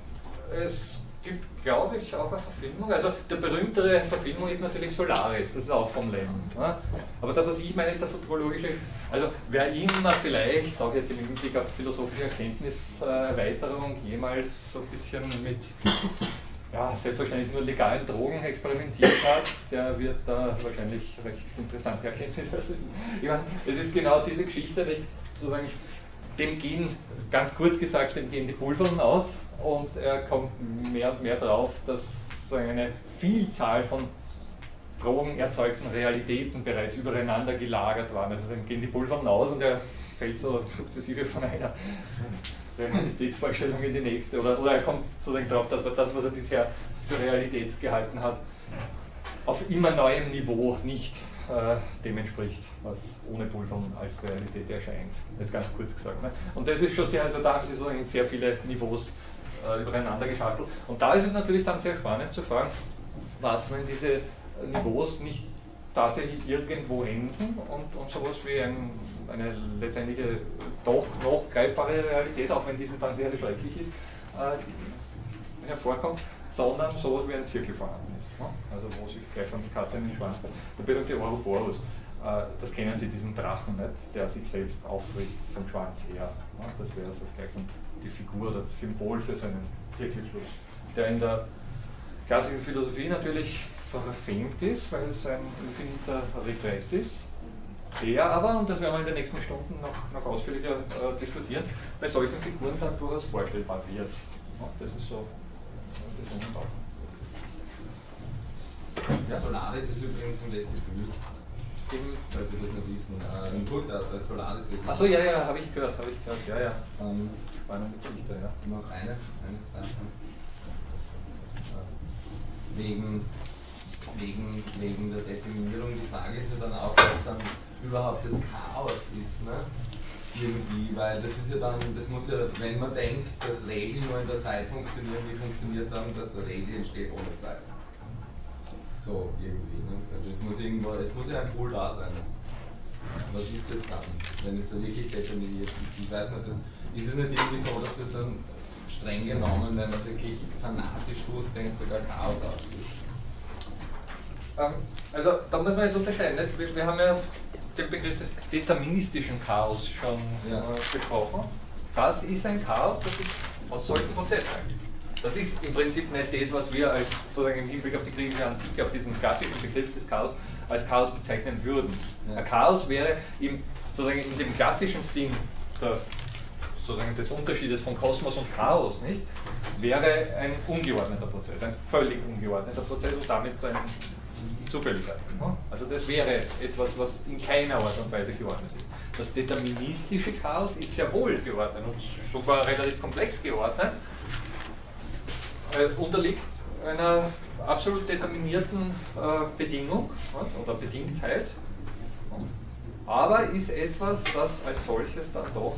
Es gibt, glaube ich, auch eine Verfilmung. Also der berühmtere Verfilmung ist natürlich Solaris, das ist auch von Lem. Ne? Aber das, was ich meine, ist der futurologische, also wer immer vielleicht, auch jetzt im Hinblick auf philosophische Erkenntniserweiterung, jemals so ein bisschen mit ja, selbstverständlich nur legalen Drogen experimentiert hat, der wird da wahrscheinlich recht interessante Erkenntnisse. <laughs> Also, ich meine, es ist genau diese Geschichte, nicht sozusagen, dem gehen, ganz kurz gesagt, dem gehen die Pulvern aus und er kommt mehr und mehr drauf, dass eine Vielzahl von drogenerzeugten Realitäten bereits übereinander gelagert waren. Also dann gehen die Pulvern aus und er fällt so sukzessive von einer Realitätsvorstellung in die nächste. Oder, oder er kommt sozusagen darauf, dass das, was er bisher für Realität gehalten hat, auf immer neuem Niveau nicht äh, dem entspricht, was ohne Pulvern als Realität erscheint. Jetzt ganz kurz gesagt. Ne? Und das ist schon sehr, also da haben sie so sehr viele Niveaus äh, übereinander geschachtelt. Und da ist es natürlich dann sehr spannend zu fragen, was, wenn diese Niveaus nicht tatsächlich irgendwo enden und, und sowas wie ein, eine letztendliche doch noch greifbare Realität, auch wenn diese dann sehr schrecklich ist, äh, hervorkommt, sondern sowas wie ein Zirkel vorhanden ist. Ne? Also wo sich gleich von die Katze in den Schwanz fällt. Der berühmte Ouroboros, äh, das kennen Sie, diesen Drachen, nicht? der sich selbst auffrisst vom Schwanz her. Ne? Das wäre so gleich so die Figur oder das Symbol für seinen Zirkelschluss, der in der klassischen Philosophie natürlich verfemt ist, weil es ein infiniter Regress ist. Der aber, und das werden wir in den nächsten Stunden noch, noch ausführlicher äh, diskutieren, bei solchen Figuren dann durchaus vorstellbar wird. Ja, das ist so das Unbau. Ja. Solaris ist übrigens im Vestibül. Falls Sie das nicht wissen, äh, im Burgtheater Solaris. Achso, ja, ja, habe ich gehört, habe ich gehört, ja, ja. Ähm, Spannende Geschichte, ja. Noch eine, eine Sache. Wegen, wegen, wegen der Definierung, die Frage ist ja dann auch, was dann überhaupt das Chaos ist. Ne? Irgendwie, weil das ist ja dann, das muss ja, wenn man denkt, dass Regeln nur in der Zeit funktionieren, wie funktioniert dann, dass eine Regel entsteht ohne Zeit? So, irgendwie. Ne? Also es muss irgendwo, es muss ja ein Pool da sein. Was ist das dann, wenn es so wirklich determiniert ist? Ich weiß nicht, das, ist es nicht irgendwie so, dass das dann streng genommen, wenn man es wirklich fanatisch durchdenkt, sogar Chaos auslöst? Ähm, also da muss man jetzt unterscheiden. Wir, wir haben ja den Begriff des deterministischen Chaos schon ja. besprochen. Das ist ein Chaos, das sich aus solchen Prozessen ergibt. Das ist im Prinzip nicht das, was wir als sozusagen im Hinblick auf die griechische Antike, auf diesen klassischen Begriff des Chaos, als Chaos bezeichnen würden. Ja. Ein Chaos wäre im, sozusagen in dem klassischen Sinn der, sozusagen des Unterschiedes von Kosmos und Chaos, nicht, wäre ein ungeordneter Prozess, ein völlig ungeordneter Prozess und damit ein Zufälligkeit. Also das wäre etwas, was in keiner Art und Weise geordnet ist. Das deterministische Chaos ist sehr wohl geordnet und sogar relativ komplex geordnet, äh, unterliegt einer absolut determinierten äh, Bedingung oder Bedingtheit, aber ist etwas, das als solches dann doch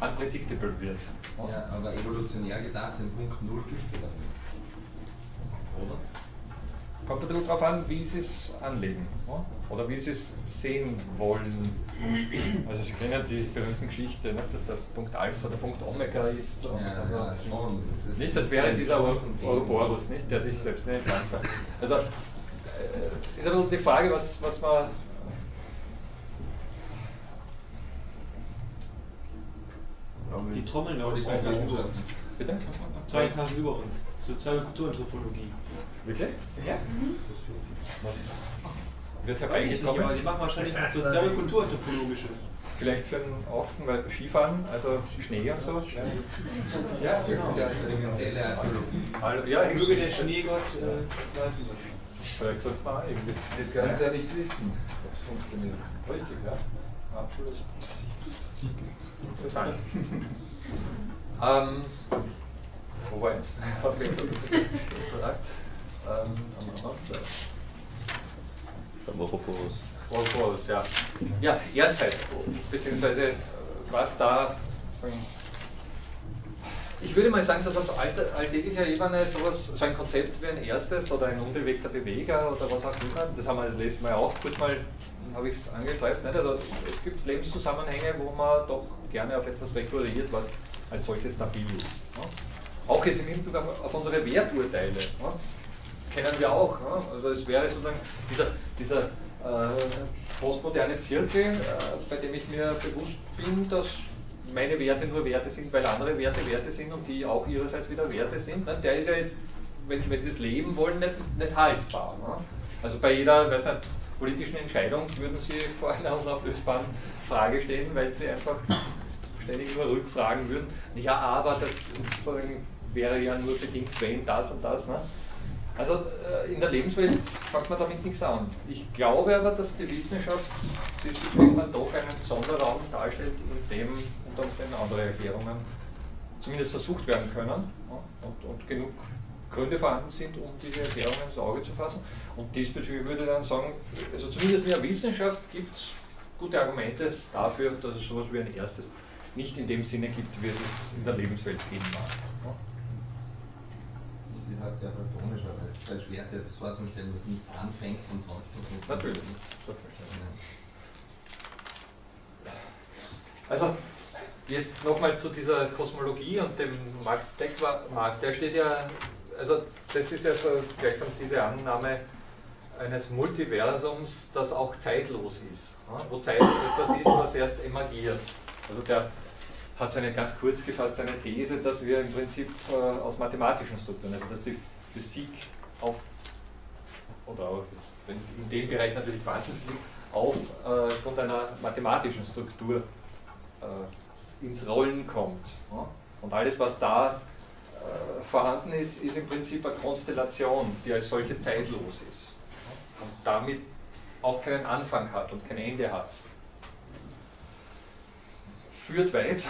unpredictable wird. Ja, aber evolutionär gedacht, den Punkt Null gibt es ja dann nicht. Oder? Kommt ein bisschen darauf an, wie Sie es anlegen ja? oder wie Sie es sehen wollen. Also Sie kennen die berühmte Geschichte, nicht, dass der Punkt Alpha der Punkt Omega ist. Ja, also, ja, schon. Das ist nicht, das wäre dieser Ouroboros, nicht, der sich selbst nicht entlang kann. Also äh, ist ein bisschen die Frage, was, was man die Trommeln aber die zwei Klassen über uns. Bitte? Zwei Klassen über uns. Soziale Kulturanthropologie. Wirklich? Ja. Was wird herbeigetrommelt? Aber die machen wahrscheinlich was soziale Kulturanthropologisches. Vielleicht für den Osten, weil Skifahren, also Schnee und so. Ja, ja das ist ja experimentelle Archäologie. Ja, ich möge der Schneegott äh, Vielleicht sollte man irgendwie. Wir können es ja nicht wissen, ob es funktioniert. Richtig, ja. Absolut. Interessant. ähm, wo war jetzt? Ähm, am Ouroboros. Ouroboros, ja. Ja, Erdzeit, beziehungsweise was da ich würde mal sagen, dass auf alltäglicher Ebene sowas, so ein Konzept wie ein erstes oder ein unbewegter Beweger oder was auch immer, das haben wir das letzte Mal auch kurz mal, habe ich es angestreift, also es gibt Lebenszusammenhänge, wo man doch gerne auf etwas rekurriert, was als solches stabil ist. Ne? Auch jetzt im Hinblick auf, auf unsere Werturteile. Ne? Kennen wir auch. Ne? Also es wäre sozusagen dieser, dieser äh, postmoderne Zirkel, äh, bei dem ich mir bewusst bin, dass meine Werte nur Werte sind, weil andere Werte Werte sind und die auch ihrerseits wieder Werte sind. Ne? Der ist ja jetzt, wenn, wenn Sie es leben wollen, nicht, nicht haltbar. Ne? Also bei jeder weiß nicht, politischen Entscheidung würden Sie vor einer unauflösbaren Frage stehen, weil Sie einfach ständig immer rückfragen würden. Ja, aber das wäre ja nur bedingt, wenn das und das. Ne? Also äh, in der Lebenswelt fängt man damit nichts an. Ich glaube aber, dass die Wissenschaft dann doch einen Sonderraum darstellt, in dem unter Umständen andere Erklärungen zumindest versucht werden können und, und, genug Gründe vorhanden sind, um diese Erklärungen ins Auge zu fassen. Und diesbezüglich würde ich dann sagen, also zumindest in der Wissenschaft gibt es gute Argumente dafür, dass es sowas wie ein erstes nicht in dem Sinne gibt, wie es es in der Lebenswelt geben mag ist halt sehr platonisch, aber es ist halt schwer, sich etwas vorzustellen, was nicht anfängt und sonst noch Natürlich. Also, jetzt nochmal zu dieser Kosmologie und dem Max Deckmark. Der steht ja, also das ist ja so gleichsam diese Annahme eines Multiversums, das auch zeitlos ist. Wo Zeit etwas ist, was erst emergiert. Also der hat so eine ganz kurz gefasst eine These, dass wir im Prinzip äh, aus mathematischen Strukturen, also dass die Physik auf, oder auch in dem Bereich natürlich Quantenphysik, aufgrund äh, einer mathematischen Struktur äh, ins Rollen kommt. Ja? Und alles, was da äh, vorhanden ist, ist im Prinzip eine Konstellation, die als solche zeitlos ist und damit auch keinen Anfang hat und kein Ende hat. Führt weit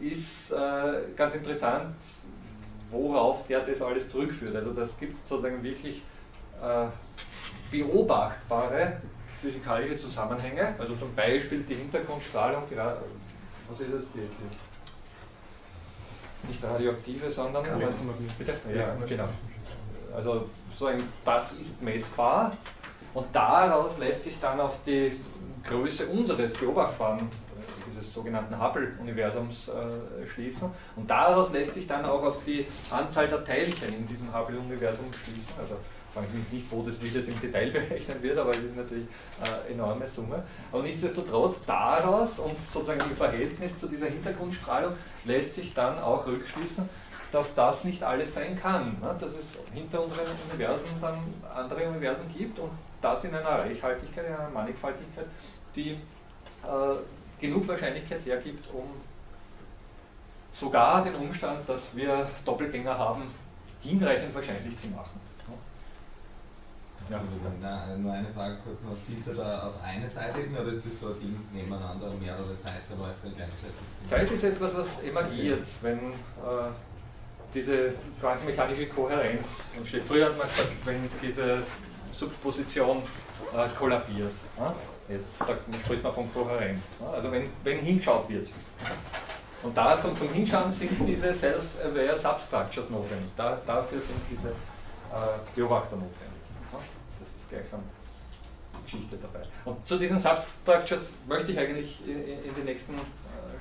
ist äh, ganz interessant, worauf der das alles zurückführt. Also das gibt sozusagen wirklich äh, beobachtbare physikalische Zusammenhänge, also zum Beispiel die Hintergrundstrahlung, die, was ist das, die, die nicht radioaktive, sondern bitte? Ja, genau. Also sozusagen, das ist messbar und daraus lässt sich dann auf die Größe unseres beobachtbaren dieses sogenannten Hubble-Universums äh, schließen. Und daraus lässt sich dann auch auf die Anzahl der Teilchen in diesem Hubble-Universum schließen. Also fragen Sie mich nicht, wo das, wie das im Detail <laughs> berechnen wird, aber es ist natürlich eine äh, enorme Summe. Aber nichtsdestotrotz daraus und sozusagen im Verhältnis zu dieser Hintergrundstrahlung lässt sich dann auch rückschließen, dass das nicht alles sein kann. Ne? Dass es hinter unseren Universen dann andere Universen gibt und das in einer Reichhaltigkeit, in einer Mannigfaltigkeit, die äh, genug Wahrscheinlichkeit hergibt, um sogar den Umstand, dass wir Doppelgänger haben, hinreichend wahrscheinlich zu machen. Ja. Na, nur eine Frage kurz noch. Zielt er da auf eine Seite hin oder ist das so ein Ding nebeneinander mehrere Zeitverläufe gleichzeitig? Zeit ist etwas, was emergiert, wenn äh, diese quantenmechanische Kohärenz entsteht. Früher hat man gesagt, wenn diese Subposition äh, kollabiert. Ja? Jetzt spricht man von Kohärenz. Ja? Also wenn, wenn hingeschaut wird. Und da zum, zum Hinschauen sind diese Self-Aware Substructures notwendig. Da, dafür sind diese äh, Beobachter notwendig. Ja? Das ist gleichsam Geschichte dabei. Und zu diesen Substructures möchte ich eigentlich in, in den nächsten äh,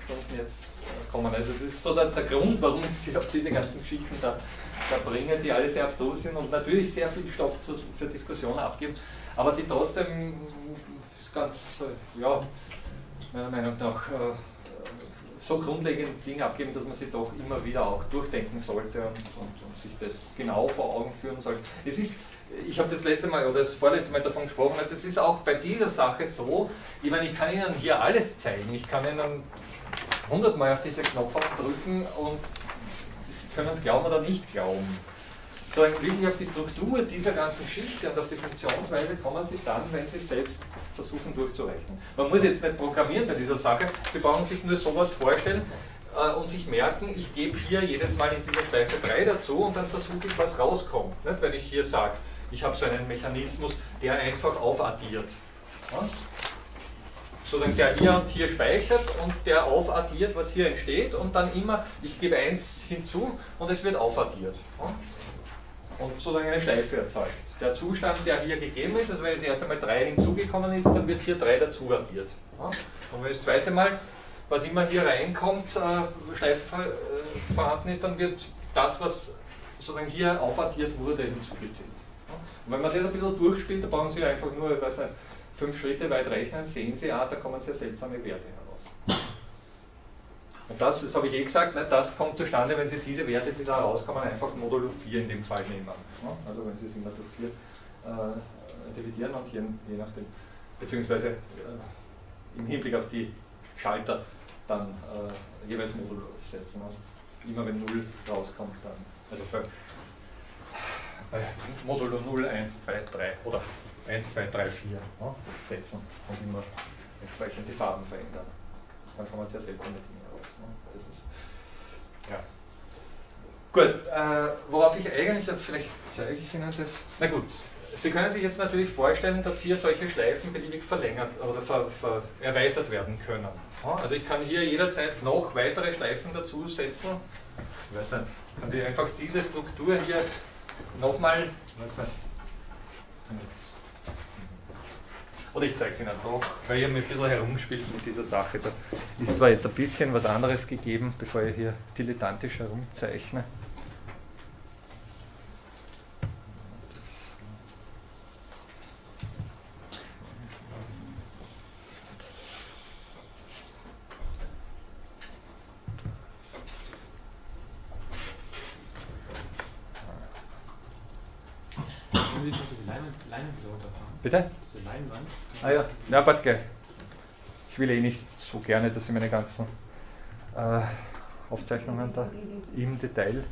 Stunden jetzt äh, kommen. Also das ist so der, der Grund, warum ich Sie auf diese ganzen Geschichten da, da bringe, die alle sehr abstrus sind und natürlich sehr viel Stoff zu, für Diskussionen abgeben, aber die trotzdem ganz, ja, meiner Meinung nach äh, so grundlegende Dinge abgeben, dass man sie doch immer wieder auch durchdenken sollte und, und, und sich das genau vor Augen führen sollte. Es ist ich habe das letzte Mal oder das vorletzte Mal davon gesprochen, das ist auch bei dieser Sache so, ich meine, ich kann Ihnen hier alles zeigen, ich kann Ihnen hundertmal auf diese Knopf drücken und Sie können es glauben oder nicht glauben. So wirklich auf die Struktur dieser ganzen Geschichte und auf die Funktionsweise kommen Sie dann, wenn Sie selbst versuchen durchzurechnen. Man muss jetzt nicht programmieren bei dieser Sache, Sie brauchen sich nur sowas vorstellen, äh, und sich merken, ich gebe hier jedes Mal in dieser Schleife 3 dazu und dann versuche ich, was rauskommt. Nicht? Wenn ich hier sage, ich habe so einen Mechanismus, der einfach aufaddiert. Ja? Sodass der hier und hier speichert und der aufaddiert, was hier entsteht und dann immer, ich gebe 1 hinzu und es wird aufaddiert. Ja? Und solange eine Schleife erzeugt. Der Zustand, der hier gegeben ist, also wenn es erst einmal 3 hinzugekommen ist, dann wird hier 3 dazu addiert. Und wenn das zweite Mal, was immer hier reinkommt, äh, Schleife äh, vorhanden ist, dann wird das, was sozusagen hier aufaddiert wurde, hinzugezogen. Und wenn man das ein bisschen durchspielt, da brauchen Sie einfach nur, ich weiß nicht, fünf Schritte weit rechnen, sehen Sie, ah, da kommen sehr seltsame Werte heraus. Und das, das habe ich eh gesagt, ne, das kommt zustande, wenn Sie diese Werte, die da rauskommen, einfach modulo 4 in dem Fall nehmen. Ne? Also wenn Sie es immer durch 4 äh, dividieren und hier je nachdem, beziehungsweise äh, im Hinblick auf die Schalter dann äh, jeweils Modulo setzen. Und immer wenn 0 rauskommt, dann, also für Modulo 0, 1, 2, 3 oder 1, 2, 3, 4 ne, setzen und immer entsprechend die Farben verändern. Dann sehr seltsame Dinge raus. Ne? Das ist, ja. Gut, äh, worauf ich eigentlich, vielleicht zeige ich Ihnen das. Na gut, Sie können sich jetzt natürlich vorstellen, dass hier solche Schleifen beliebig verlängert oder ver, ver, erweitert werden können. Also ich kann hier jederzeit noch weitere Schleifen dazu setzen. Ich weiß nicht, kann ich einfach diese Struktur hier nochmal, oder ich zeige es Ihnen doch, weil ich habe ein bisschen herumgespielt mit dieser Sache. Da ist zwar jetzt ein bisschen was anderes gegeben, bevor ich hier dilettantisch herumzeichne. Bitte? Diese Leinwand. Ja, warte gleich. Ich will eh nicht so gerne, dass Sie meine ganzen äh, Aufzeichnungen da im Detail.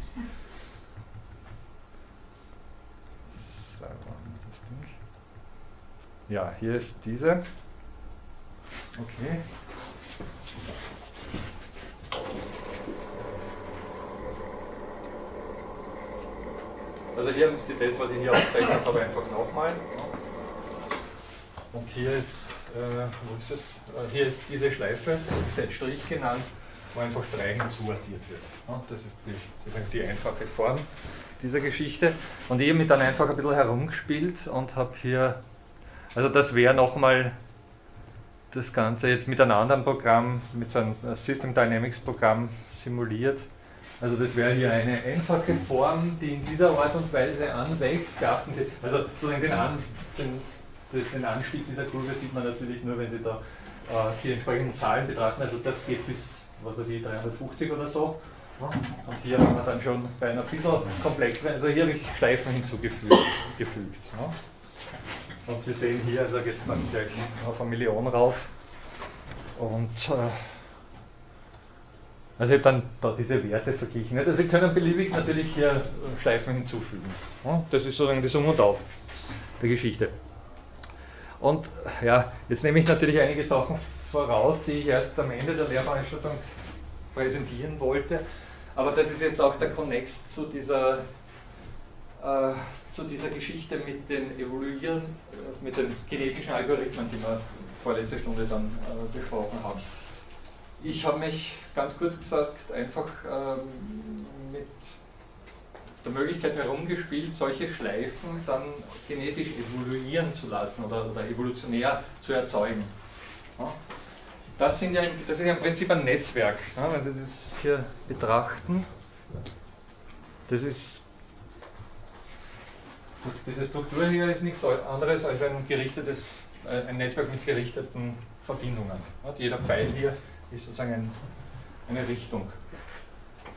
Ja, hier ist diese. Okay. Also hier haben Sie das, was ich hier aufzeichnet habe, einfach nochmal. Und hier ist, äh, wo ist es? Äh, hier ist diese Schleife, <laughs> Z-Strich genannt, wo einfach Streichen zuaddiert wird. Das ist die, die einfache Form dieser Geschichte. Und ich habe mich dann einfach ein bisschen herumgespielt und habe hier, also das wäre nochmal das Ganze jetzt mit einem anderen Programm, mit so einem System Dynamics Programm simuliert. Also das wäre hier eine einfache Form, die in dieser Art und Weise anwächst. Beachten Sie, also sozusagen den, An, den, den Anstieg dieser Kurve sieht man natürlich nur, wenn Sie da äh, die entsprechenden Zahlen betrachten. Also das geht bis, was weiß ich, 350 oder so. Und hier haben wir dann schon bei einer bisschen komplexeren, also hier habe ich Schleifen hinzugefügt. Gefügt, Und Sie sehen hier, also geht es dann gleich auf eine Million rauf. Und äh, also ich habe dann da diese Werte verglichen. Also Sie können beliebig natürlich hier Schleifen hinzufügen. Das ist sozusagen die Summe und Auf der Geschichte. Und ja, jetzt nehme ich natürlich einige Sachen voraus, die ich erst am Ende der Lehrveranstaltung präsentieren wollte. Aber das ist jetzt auch der Konnex zu dieser, äh, zu dieser Geschichte mit den Evoluieren, mit den genetischen Algorithmen, die wir vorletzte Stunde dann äh, besprochen haben. Ich habe mich ganz kurz gesagt einfach ähm, mit der Möglichkeit herumgespielt, solche Schleifen dann genetisch evoluieren zu lassen oder, oder evolutionär zu erzeugen. Ja? Das, ja, das ist ja im Prinzip ein Netzwerk, ja, wenn Sie das hier betrachten. Das ist das, diese Struktur hier ist nichts anderes als ein gerichtetes, äh, ein Netzwerk mit gerichteten Verbindungen. Jeder Pfeil hier ist sozusagen ein, eine Richtung,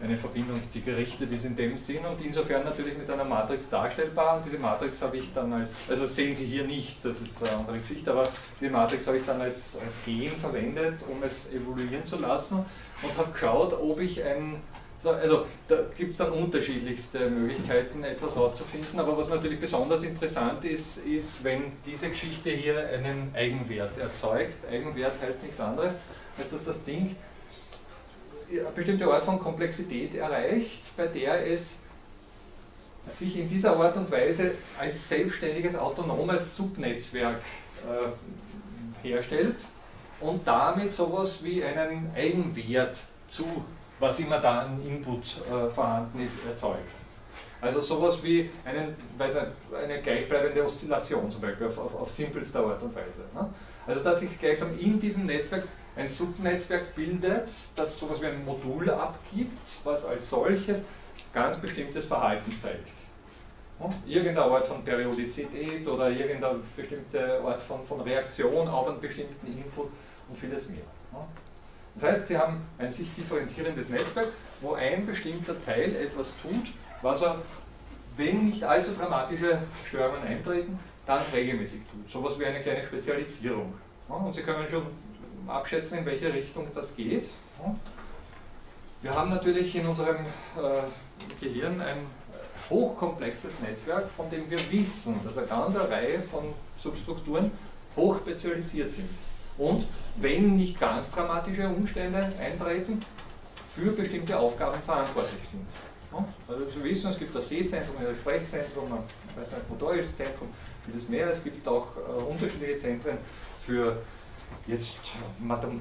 eine Verbindung, die gerichtet ist in dem Sinn und insofern natürlich mit einer Matrix darstellbar. Und diese Matrix habe ich dann als, also sehen Sie hier nicht, das ist eine andere Geschichte, aber diese Matrix habe ich dann als, als Gen verwendet, um es evoluieren zu lassen und habe geschaut, ob ich ein also da gibt es dann unterschiedlichste Möglichkeiten, etwas herauszufinden, aber was natürlich besonders interessant ist, ist, wenn diese Geschichte hier einen Eigenwert erzeugt. Eigenwert heißt nichts anderes, als dass das Ding eine bestimmte Art von Komplexität erreicht, bei der es sich in dieser Art und Weise als selbstständiges, autonomes Subnetzwerk äh, herstellt und damit sowas wie einen Eigenwert zu, was immer da an Input äh, vorhanden ist, erzeugt. Also sowas wie einen, eine gleichbleibende Oszillation zum Beispiel auf, auf, auf simpelste Art und Weise. Ne? Also dass sich gleichsam in diesem Netzwerk ein Subnetzwerk bildet, das sowas wie ein Modul abgibt, was als solches ganz bestimmtes Verhalten zeigt. Irgendeine Art von Periodizität oder irgendeine bestimmte Art von, von Reaktion auf einen bestimmten Input und vieles mehr. Das heißt, Sie haben ein sich differenzierendes Netzwerk, wo ein bestimmter Teil etwas tut, was er, wenn nicht allzu dramatische Störungen eintreten, dann regelmäßig tut. So etwas wie eine kleine Spezialisierung. Und Sie können schon abschätzen, in welche Richtung das geht. Wir haben natürlich in unserem äh, Gehirn ein hochkomplexes Netzwerk, von dem wir wissen, dass eine ganze Reihe von Substrukturen hochspezialisiert sind. Und wenn nicht ganz dramatische Umstände eintreten, für bestimmte Aufgaben verantwortlich sind. Also Sie wissen, es gibt das Sehzentrum, das Sprechzentrum, ein motorisches Zentrum, vieles mehr. Es gibt auch äh, unterschiedliche Zentren für jetzt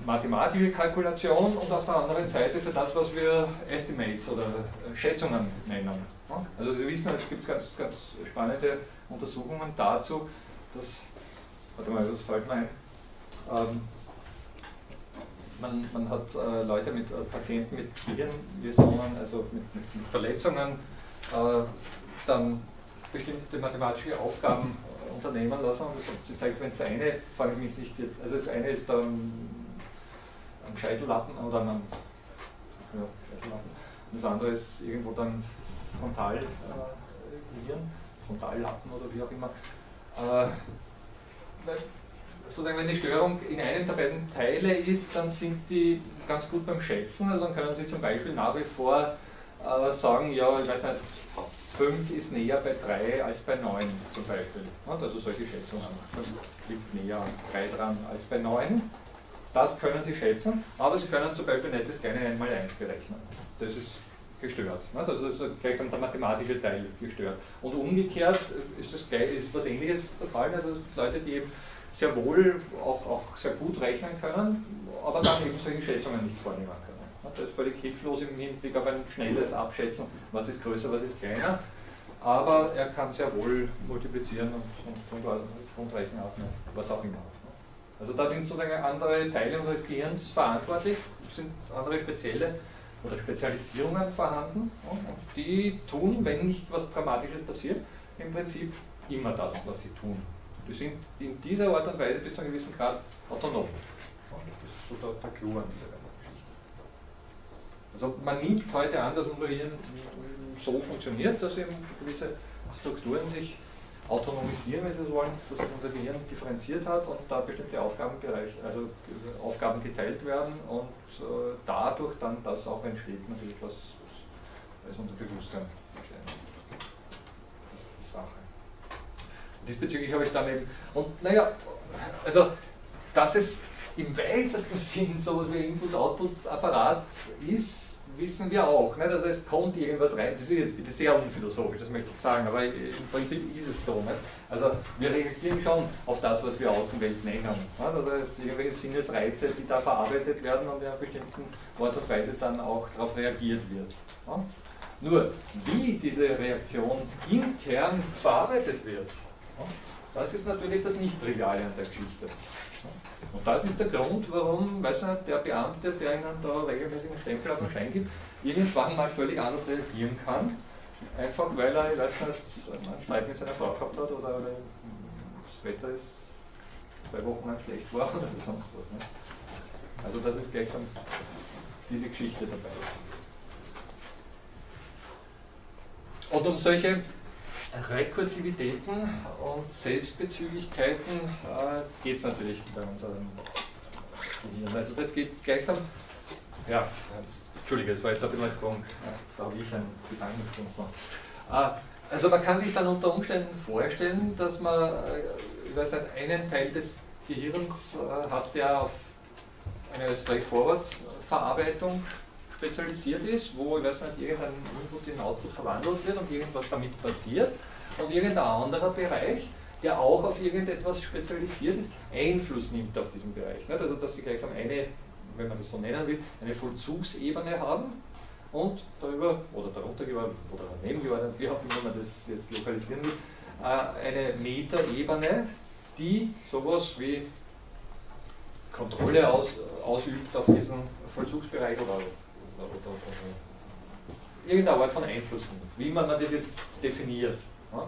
mathematische Kalkulation und auf der anderen Seite für das, was wir Estimates oder äh, Schätzungen nennen. Also Sie wissen, es gibt ganz, ganz spannende Untersuchungen dazu, dass, warte mal, das fällt mir ein, ähm, man, man, hat äh, Leute mit äh, Patienten mit Gehirnläsionen, also mit, mit, mit Verletzungen, äh, dann bestimmte mathematische Aufgaben unternehmen lassen und sie zeigt, wenn es eine, frage ich mich nicht jetzt, also das eine ist dann am Scheitellappen oder am ja, Scheitellappen und das andere ist irgendwo dann Frontalgehirn, äh, Frontallappen oder wie auch immer. Äh, sozusagen, wenn die Störung in einem der beiden Teile ist, dann sind die ganz gut beim Schätzen. Also dann können Sie zum Beispiel nach wie vor äh, sagen, ja, ich weiß nicht, 5 ist näher bei 3 als bei 9 zum Beispiel. Also solche Schätzungen. 5 liegt näher an 3 dran als bei 9. Das können Sie schätzen, aber Sie können zum Beispiel nicht das kleine 1 mal 1 berechnen. Das ist gestört. Also das ist gleich der mathematische Teil gestört. Und umgekehrt ist, das gleich, ist was ähnliches der Fall. Also Leute, die eben sehr wohl auch, auch sehr gut rechnen können, aber dann eben solche Schätzungen nicht vornehmen können. Das ist völlig hilflos im Hinblick auf ein schnelles Abschätzen, was ist größer, was ist kleiner. Aber er kann sehr wohl multiplizieren und, und, und rechnen, was auch immer. Also da sind sozusagen andere Teile unseres Gehirns verantwortlich, sind andere spezielle oder Spezialisierungen vorhanden und die tun, wenn nicht was Dramatisches passiert, im Prinzip immer das, was sie tun. Die sind in dieser Art und Weise bis zu einem gewissen Grad autonom. Das ist so der, der Clou an dieser also man nimmt heute an, dass unser Hirn so funktioniert, dass eben gewisse Strukturen sich autonomisieren, wenn Sie so wollen, dass unser Gehirn differenziert hat und da bestimmte Aufgabenbereiche, also Aufgaben geteilt werden und äh, dadurch dann das auch entsteht, natürlich was als unser Bewusstsein entsteht. Das ist die Sache. Diesbezüglich habe ich dann eben, und naja, also dass es im weitesten <laughs> Sinn sowas wie Input-Output-Apparat ist, wissen wir auch. Nicht? Also es kommt irgendwas rein, das ist jetzt bitte sehr unphilosophisch, das möchte ich sagen, aber im Prinzip ist es so. Nicht? Also wir reagieren schon auf das, was wir Außenwelt nennen. Nicht? Also es sind irgendwelche Sinnesreize, die da verarbeitet werden und in einer bestimmten Art und Weise dann auch darauf reagiert wird. Nicht? Nur, wie diese Reaktion intern verarbeitet wird, das ist natürlich das Nicht-Triviale an der Geschichte. Und das ist der Grund, warum weiß nicht, der Beamte, der Ihnen da regelmäßig einen Stempel auf den Schein gibt, irgendwann mal völlig anders reagieren kann. Einfach weil er, ich weiß nicht, einen Streit mit seiner Frau gehabt hat oder, das Wetter ist zwei Wochen lang schlecht war oder sonst was. Ne? Also das ist gleichsam diese Geschichte dabei. Und um solche Rekursivitäten und Selbstbezüglichkeiten äh, geht es natürlich bei unserem Gehirn. Also das geht gleichsam, ja, jetzt, Entschuldige, das war jetzt ein bisschen Sprung, da habe ich einen Gedankensprung gemacht. Äh, also man kann sich dann unter Umständen vorstellen, dass man äh, weiß einen Teil des Gehirns äh, hat, der auf eine Straightforward-Verarbeitung spezialisiert ist, wo ich weiß nicht, irgendein Input in Output verwandelt wird und irgendwas damit passiert und irgendein anderer Bereich, der auch auf irgendetwas spezialisiert ist, Einfluss nimmt auf diesen Bereich. Nicht? Also dass sie gleichsam eine, wenn man das so nennen will, eine Vollzugsebene haben und darüber oder darunter geordnet oder daneben geordnet, wie auch immer man das jetzt lokalisieren will, äh, eine Metaebene, die sowas wie Kontrolle aus, ausübt auf diesen Vollzugsbereich oder irgendeine Art von Einfluss nimmt, wie man das jetzt definiert. Ja?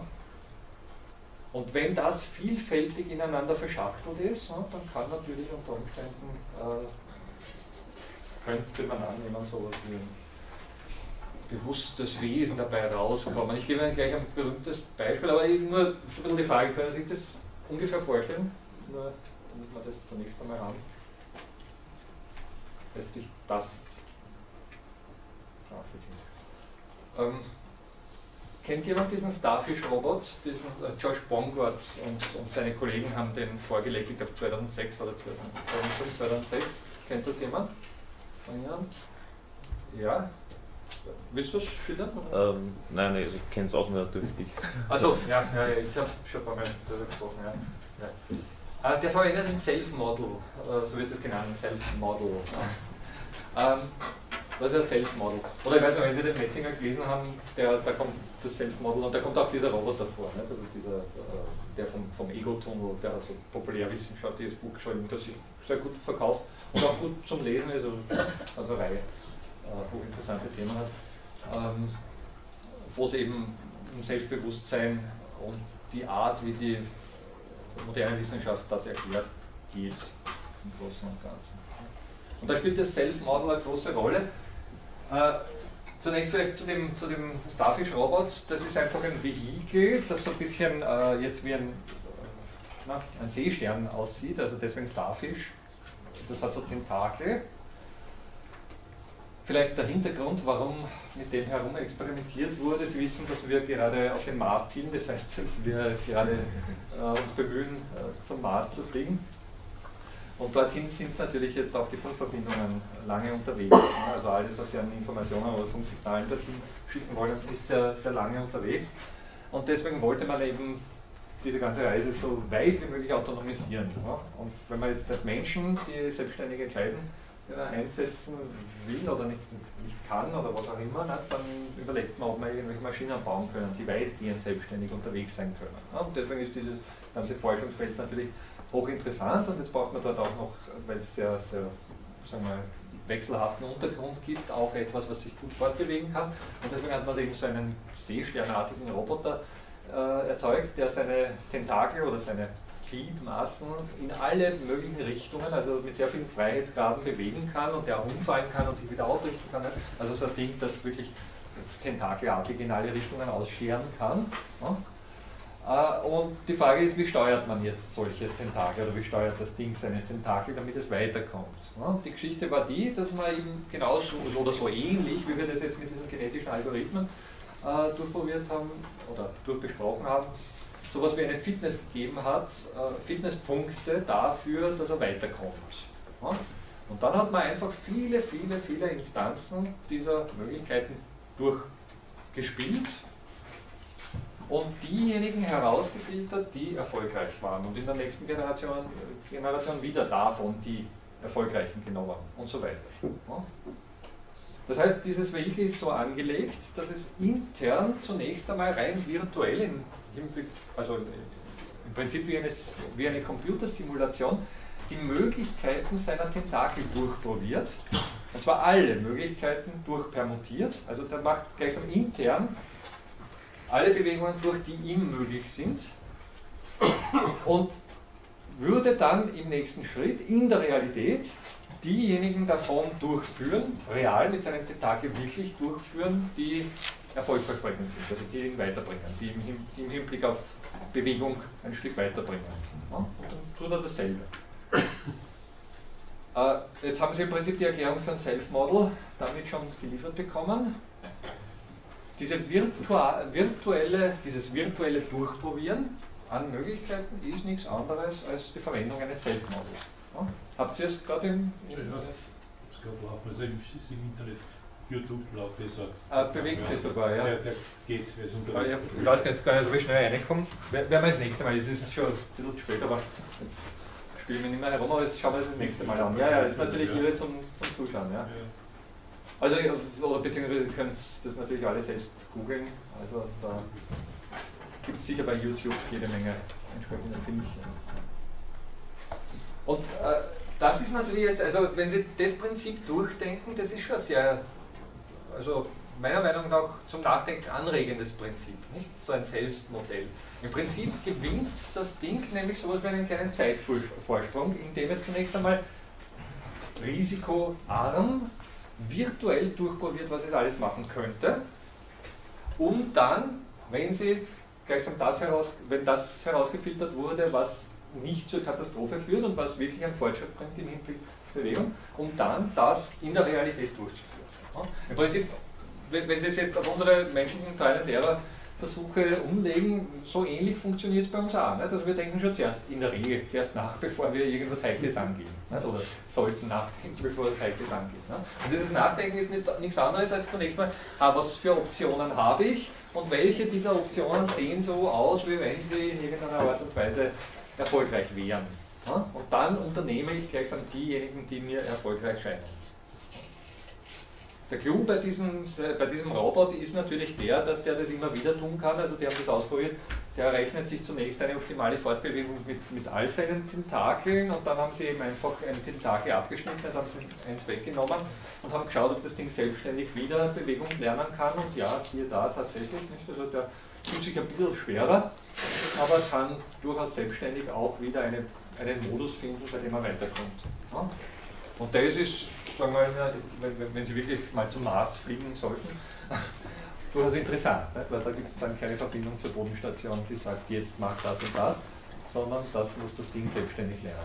Und wenn das vielfältig ineinander verschachtelt ist, ja, dann kann natürlich unter Umständen, äh, könnte man annehmen, so etwas wie ein bewusstes Wesen dabei rauskommen. Ich gebe Ihnen gleich ein berühmtes Beispiel, aber nur ein bisschen die Frage, können Sie sich das ungefähr vorstellen? Nur damit wir das zunächst einmal haben. Lässt sich das ähm, kennt jemand diesen Starfish-Robot? Diesen äh, Josh Bongard und, und, seine Kollegen haben den vorgelegt, ich glaube 2006 oder 2005, 2006. Kennt das jemand? Ja? Willst du es schildern? Ähm, nein, nein, ich kenne es auch nur durch dich. Also, ja, ja, ich habe schon ein paar Mal darüber gesprochen. Ja. Ja. Äh, der verwendet ein Self-Model, äh, so wird das genannt, Self-Model. Ähm, was ist ein Self-Model? Oder ich weiß nicht, wenn Sie den Metzinger gelesen haben, der, da kommt das Self-Model und da kommt auch dieser Roboter vor, nicht? also dieser, äh, der vom, vom Ego-Tunnel, der hat so populärwissenschaftliches Buch geschrieben, das sich sehr gut verkauft und auch gut zum Lesen ist, also, also eine Reihe äh, hochinteressante Themen hat, ähm, wo es eben um Selbstbewusstsein und die Art, wie die moderne Wissenschaft das erklärt, geht im Großen und Ganzen. Und da spielt das Self-Model eine große Rolle. Äh, zunächst vielleicht zu dem, zu dem Starfish Robot. Das ist einfach ein Vehikel, das so ein bisschen äh, jetzt wie ein na, ein Seestern aussieht, also deswegen Starfish. Das hat so Tentakel. Vielleicht der Hintergrund, warum mit dem herum experimentiert wurde. Sie wissen, dass wir gerade auf den Mars ziehen, das heißt, dass wir gerade äh, uns bemühen, äh, zum Mars zu fliegen. Und dorthin sind natürlich jetzt auch die Funkverbindungen lange unterwegs. Also alles, was Sie an Informationen oder Funksignalen dorthin schicken wollen, ist sehr, sehr lange unterwegs. Und deswegen wollte man eben diese ganze Reise so weit wie möglich autonomisieren. Und wenn man jetzt nicht Menschen, die selbstständig entscheiden, einsetzen will oder nicht, nicht kann oder was auch immer, dann überlegt man, ob man irgendwelche Maschinen bauen können, die weitgehend selbstständig unterwegs sein können. Und deswegen ist dieses ganze Forschungsfeld natürlich hochinteressant und jetzt braucht man dort auch noch, weil es sehr, sehr sagen wir, wechselhaften Untergrund gibt, auch etwas, was sich gut fortbewegen kann. Und deswegen hat man eben so einen seesternartigen Roboter äh, erzeugt, der seine Tentakel oder seine Gliedmaßen in alle möglichen Richtungen, also mit sehr vielen Freiheitsgraden bewegen kann und der auch umfallen kann und sich wieder aufrichten kann. Also so ein Ding, das wirklich tentakelartig in alle Richtungen ausscheren kann. Ja. Äh, und die Frage ist, wie steuert man jetzt solche Tentakel oder wie steuert das Ding seine Tentakel, damit es weiterkommt. Die Geschichte war die, dass man eben genauso oder so ähnlich, wie wir das jetzt mit diesen genetischen Algorithmen äh, durchprobiert haben oder durchbesprochen haben, sowas wie eine Fitness gegeben hat, äh, Fitnesspunkte dafür, dass er weiterkommt. Und dann hat man einfach viele, viele, viele Instanzen dieser Möglichkeiten durchgespielt und diejenigen herausgefiltert, die erfolgreich waren und in der nächsten Generation, Generation wieder davon die Erfolgreichen genommen und so weiter. Das heißt, dieses Vehikel ist so angelegt, dass es intern zunächst einmal rein virtuell, Hinblick, also im Prinzip wie eine, wie eine Computersimulation, die Möglichkeiten seiner Tentakel durchprobiert. Und zwar alle Möglichkeiten durchpermutiert. Also der macht gleichsam intern alle Bewegungen durch, die ihm möglich sind und würde dann im nächsten Schritt in der Realität diejenigen davon durchführen, real mit seinen Tentakel wirklich durchführen, die erfolgversprechend sind, also die ihn weiterbringen, die im, Hinblick auf Bewegung ein Stück weiterbringen. Und dann tut er dasselbe. Äh, jetzt haben Sie im Prinzip die Erklärung für ein Self-Model damit schon geliefert bekommen diese virtuelle, dieses virtuelle Durchprobieren an Möglichkeiten ist nichts anderes als die Verwendung eines Self-Models. Ja? Habt ihr es gerade im, im ja, es gab auch, also im, im Internet YouTube laut besser. Ah, bewegt sich sogar, ja. Der, der geht, wer ist unterwegs. Ja, ich weiß jetzt gar nicht, wie schnell reinkommen. Werden wir das nächste Mal, es ist schon ein bisschen spät, aber jetzt spielen wir nicht mehr herum, aber das schauen wir uns das nächste Mal an. Ja, ja, ist natürlich hier zum, zum Zuschauen. Ja. Also, oder beziehungsweise könnt das natürlich alle selbst googeln. Also, da gibt es sicher bei YouTube jede Menge entsprechende Filmchen. Und äh, das ist natürlich jetzt, also wenn Sie das Prinzip durchdenken, das ist schon sehr, also meiner Meinung nach zum Nachdenken anregendes Prinzip, nicht so ein Selbstmodell. Im Prinzip gewinnt das Ding nämlich sowas wie einen kleinen Zeitvorsprung, indem es zunächst einmal risikoarm virtuell durchprobiert, was es alles machen könnte, um dann, wenn sie gleichsam das heraus, wenn das herausgefiltert wurde, was nicht zur Katastrophe führt und was wirklich einen Fortschritt bringt im Hinblick auf Bewegung, um dann das in der Realität durchzuführen. Im Prinzip, wenn, Sie es jetzt auf unsere menschlichen Trial and Error Versuche umlegen, so ähnlich funktioniert es bei uns auch. Nicht? Also wir denken schon zuerst in der Regel zuerst nach, bevor wir irgendwas Heikles angehen. Nicht? Oder sollten nachdenken, bevor es Heikles angeht. Nicht? Und dieses Nachdenken ist nicht, nichts anderes als zunächst mal, ah, was für Optionen habe ich und welche dieser Optionen sehen so aus, wie wenn sie in irgendeiner Art und Weise erfolgreich wären. Und dann unternehme ich gleichsam diejenigen, die mir erfolgreich scheinen. Der Clou bei diesem, bei diesem Robot ist natürlich der, dass der das immer wieder tun kann. Also die haben das ausprobiert. Der errechnet sich zunächst eine optimale Fortbewegung mit, mit all seinen Tentakeln und dann haben sie eben einfach ein Tentakel abgeschnitten, also haben sie eins weggenommen und haben geschaut, ob das Ding selbstständig wieder Bewegung lernen kann. Und ja, siehe da tatsächlich nicht. Also der tut sich ein bisschen schwerer, aber kann durchaus selbstständig auch wieder eine, einen Modus finden, bei dem er weiterkommt. Ja? Und das ist sagen wir mal, wenn, wenn Sie wirklich mal zum Mars fliegen sollten, <laughs> durchaus interessant, nicht? weil da gibt es dann keine Verbindung zur Bodenstation, die sagt, jetzt mach das und das, sondern das muss das Ding selbstständig lernen.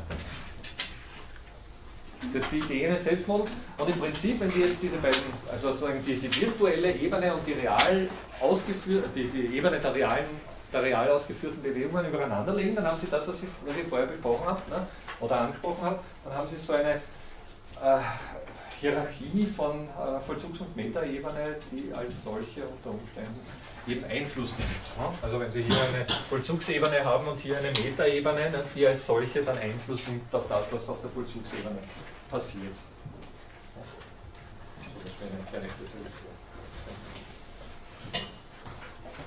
Das ist die Idee eines Selbstmodels. Und im Prinzip, wenn Sie jetzt diese beiden, also sozusagen die, die virtuelle Ebene und die real ausgeführte, die, die Ebene der realen der real ausgeführten Bewegungen übereinander legen, dann haben Sie das, was ich, was ich vorher besprochen habe ne, oder angesprochen habe, dann haben Sie so eine Hierarchie von äh, Vollzugs- und Metaebene, die als solche unter Umständen eben Einfluss nimmt. Ne? Also wenn Sie hier eine Vollzugsebene haben und hier eine Metaebene, ne, die als solche dann Einfluss nimmt auf das, was auf der Vollzugsebene passiert.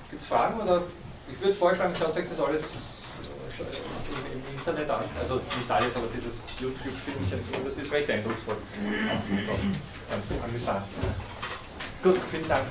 Gibt es Fragen oder ich würde vorschlagen, schaut euch das alles äh, im, Internet an. Also nicht alles, aber dieses YouTube-Filmchen, das ist recht eindrucksvoll. Ganz amüsant. Gut, vielen Dank.